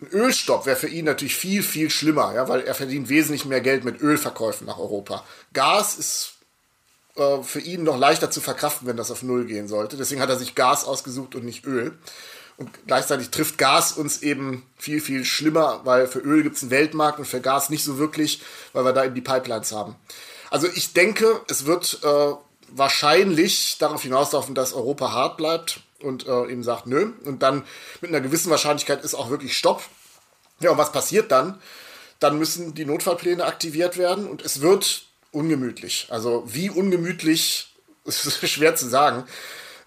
N: Ein Ölstopp wäre für ihn natürlich viel, viel schlimmer, ja, weil er verdient wesentlich mehr Geld mit Ölverkäufen nach Europa. Gas ist äh, für ihn noch leichter zu verkraften, wenn das auf Null gehen sollte. Deswegen hat er sich Gas ausgesucht und nicht Öl. Und gleichzeitig trifft Gas uns eben viel, viel schlimmer, weil für Öl gibt es einen Weltmarkt und für Gas nicht so wirklich, weil wir da eben die Pipelines haben. Also ich denke, es wird äh, wahrscheinlich darauf hinauslaufen, dass Europa hart bleibt und äh, eben sagt, nö. Und dann mit einer gewissen Wahrscheinlichkeit ist auch wirklich Stopp. Ja, und was passiert dann? Dann müssen die Notfallpläne aktiviert werden und es wird ungemütlich. Also wie ungemütlich, ist schwer zu sagen.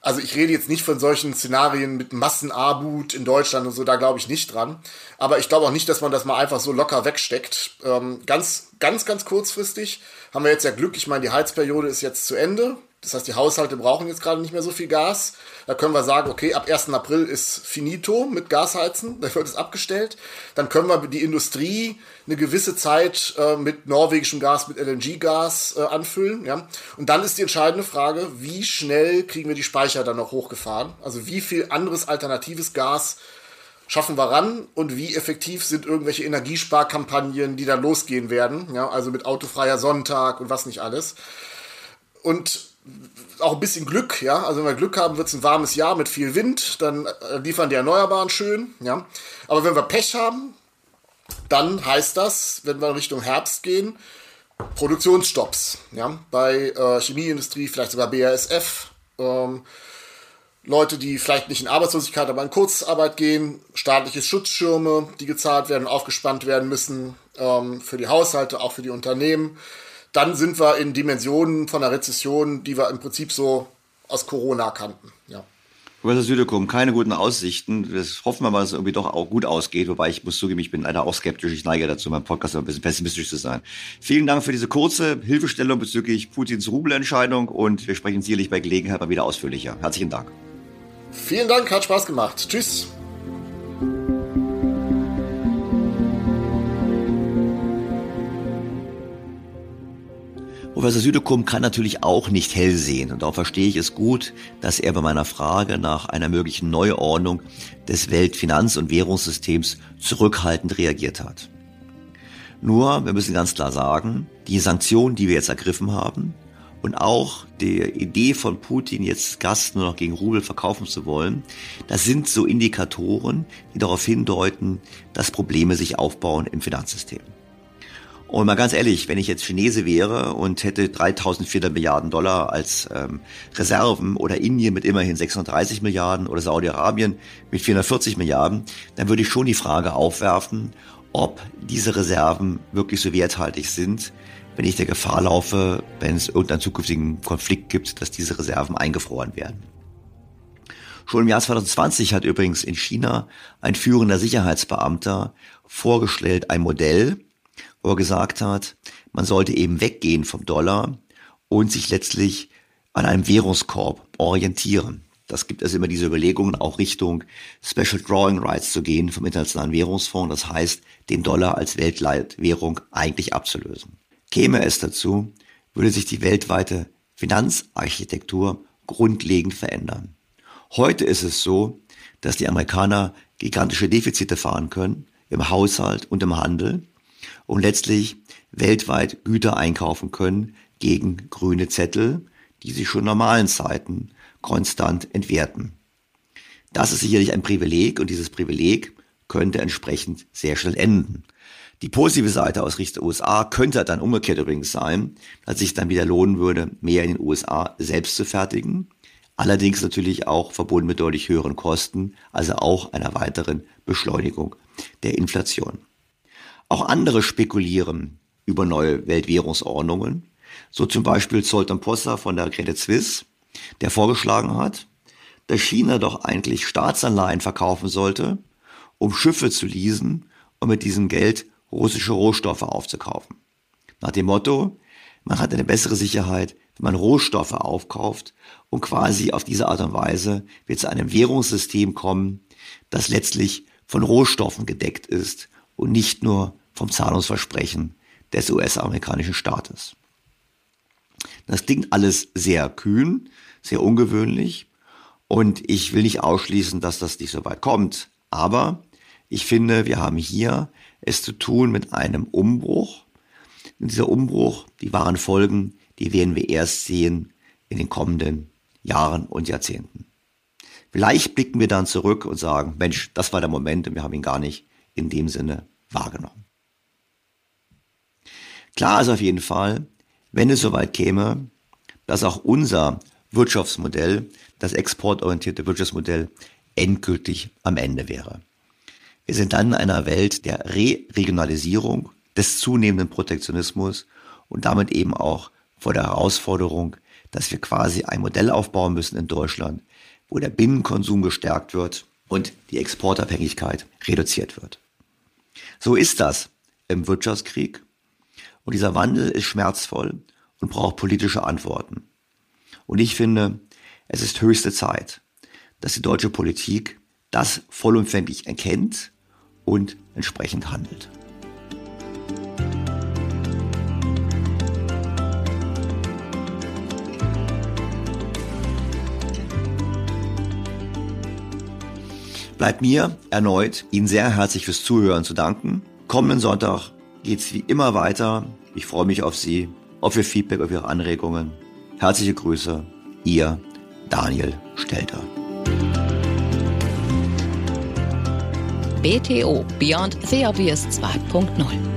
N: Also ich rede jetzt nicht von solchen Szenarien mit Massenarmut in Deutschland und so, da glaube ich nicht dran. Aber ich glaube auch nicht, dass man das mal einfach so locker wegsteckt. Ähm, ganz, ganz, ganz kurzfristig haben wir jetzt ja Glück. Ich meine, die Heizperiode ist jetzt zu Ende. Das heißt, die Haushalte brauchen jetzt gerade nicht mehr so viel Gas. Da können wir sagen, okay, ab 1. April ist finito mit Gasheizen, da wird es abgestellt. Dann können wir die Industrie eine gewisse Zeit äh, mit norwegischem Gas, mit LNG-Gas äh, anfüllen. Ja? Und dann ist die entscheidende Frage, wie schnell kriegen wir die Speicher dann noch hochgefahren? Also wie viel anderes alternatives Gas schaffen wir ran und wie effektiv sind irgendwelche Energiesparkampagnen, die dann losgehen werden, ja, also mit autofreier Sonntag und was nicht alles. Und auch ein bisschen Glück, ja. Also wenn wir Glück haben, wird es ein warmes Jahr mit viel Wind, dann äh, liefern die Erneuerbaren schön, ja. Aber wenn wir Pech haben, dann heißt das, wenn wir Richtung Herbst gehen, Produktionsstopps, ja. Bei äh, Chemieindustrie, vielleicht sogar BASF, ähm, Leute, die vielleicht nicht in Arbeitslosigkeit, aber in Kurzarbeit gehen, staatliche Schutzschirme, die gezahlt werden, aufgespannt werden müssen ähm, für die Haushalte, auch für die Unternehmen dann sind wir in Dimensionen von einer Rezession, die wir im Prinzip so aus Corona kannten. Ja.
D: Professor Südekum, keine guten Aussichten. Das hoffen wir mal, dass es irgendwie doch auch gut ausgeht. Wobei ich muss zugeben, ich bin leider auch skeptisch. Ich neige dazu, meinem Podcast ein bisschen pessimistisch zu sein. Vielen Dank für diese kurze Hilfestellung bezüglich Putins Rubelentscheidung und wir sprechen sicherlich bei Gelegenheit mal wieder ausführlicher. Herzlichen Dank.
N: Vielen Dank, hat Spaß gemacht. Tschüss.
D: Professor Südekum kann natürlich auch nicht hell sehen und auch verstehe ich es gut, dass er bei meiner Frage nach einer möglichen Neuordnung des Weltfinanz- und Währungssystems zurückhaltend reagiert hat. Nur, wir müssen ganz klar sagen, die Sanktionen, die wir jetzt ergriffen haben und auch die Idee von Putin, jetzt Gas nur noch gegen Rubel verkaufen zu wollen, das sind so Indikatoren, die darauf hindeuten, dass Probleme sich aufbauen im Finanzsystem. Und mal ganz ehrlich, wenn ich jetzt Chinese wäre und hätte 3400 Milliarden Dollar als ähm, Reserven oder Indien mit immerhin 630 Milliarden oder Saudi-Arabien mit 440 Milliarden, dann würde ich schon die Frage aufwerfen, ob diese Reserven wirklich so werthaltig sind, wenn ich der Gefahr laufe, wenn es irgendeinen zukünftigen Konflikt gibt, dass diese Reserven eingefroren werden. Schon im Jahr 2020 hat übrigens in China ein führender Sicherheitsbeamter vorgestellt ein Modell, wo er gesagt hat, man sollte eben weggehen vom Dollar und sich letztlich an einem Währungskorb orientieren. Das gibt es immer diese Überlegungen, auch Richtung Special Drawing Rights zu gehen vom Internationalen Währungsfonds. Das heißt, den Dollar als Weltleitwährung eigentlich abzulösen. Käme es dazu, würde sich die weltweite Finanzarchitektur grundlegend verändern. Heute ist es so, dass die Amerikaner gigantische Defizite fahren können im Haushalt und im Handel und letztlich weltweit Güter einkaufen können gegen grüne Zettel, die sich schon normalen Zeiten konstant entwerten. Das ist sicherlich ein Privileg und dieses Privileg könnte entsprechend sehr schnell enden. Die positive Seite aus Richtung USA könnte dann umgekehrt übrigens sein, dass sich dann wieder lohnen würde, mehr in den USA selbst zu fertigen. Allerdings natürlich auch verbunden mit deutlich höheren Kosten, also auch einer weiteren Beschleunigung der Inflation. Auch andere spekulieren über neue Weltwährungsordnungen. So zum Beispiel Zoltan Possa von der Credit Suisse, der vorgeschlagen hat, dass China doch eigentlich Staatsanleihen verkaufen sollte, um Schiffe zu leasen und mit diesem Geld russische Rohstoffe aufzukaufen. Nach dem Motto, man hat eine bessere Sicherheit, wenn man Rohstoffe aufkauft und quasi auf diese Art und Weise wird zu einem Währungssystem kommen, das letztlich von Rohstoffen gedeckt ist und nicht nur vom Zahlungsversprechen des US-amerikanischen Staates. Das klingt alles sehr kühn, sehr ungewöhnlich und ich will nicht ausschließen, dass das nicht so weit kommt, aber Ich finde, wir haben hier es zu tun mit einem Umbruch. Und dieser Umbruch, die wahren Folgen, die werden wir erst sehen in den kommenden Jahren und Jahrzehnten. Vielleicht blicken wir dann zurück und sagen, Mensch, das war der Moment und wir haben ihn gar nicht in dem Sinne wahrgenommen. Klar ist auf jeden Fall, wenn es soweit käme, dass auch unser Wirtschaftsmodell, das exportorientierte Wirtschaftsmodell, endgültig am Ende wäre. Wir sind dann in einer Welt der Re-Regionalisierung, des zunehmenden Protektionismus und damit eben auch vor der Herausforderung, dass wir quasi ein Modell aufbauen müssen in Deutschland, wo der Binnenkonsum gestärkt wird und die Exportabhängigkeit reduziert wird. So ist das im Wirtschaftskrieg und dieser Wandel ist schmerzvoll und braucht politische Antworten. Und ich finde, es ist höchste Zeit, dass die deutsche Politik das vollumfänglich erkennt und entsprechend handelt. Bleibt mir erneut Ihnen sehr herzlich fürs Zuhören zu danken. Kommenden Sonntag geht's wie immer weiter. Ich freue mich auf Sie, auf Ihr Feedback, auf Ihre Anregungen. Herzliche Grüße, Ihr Daniel Stelter.
C: BTO Beyond the Obvious 2.0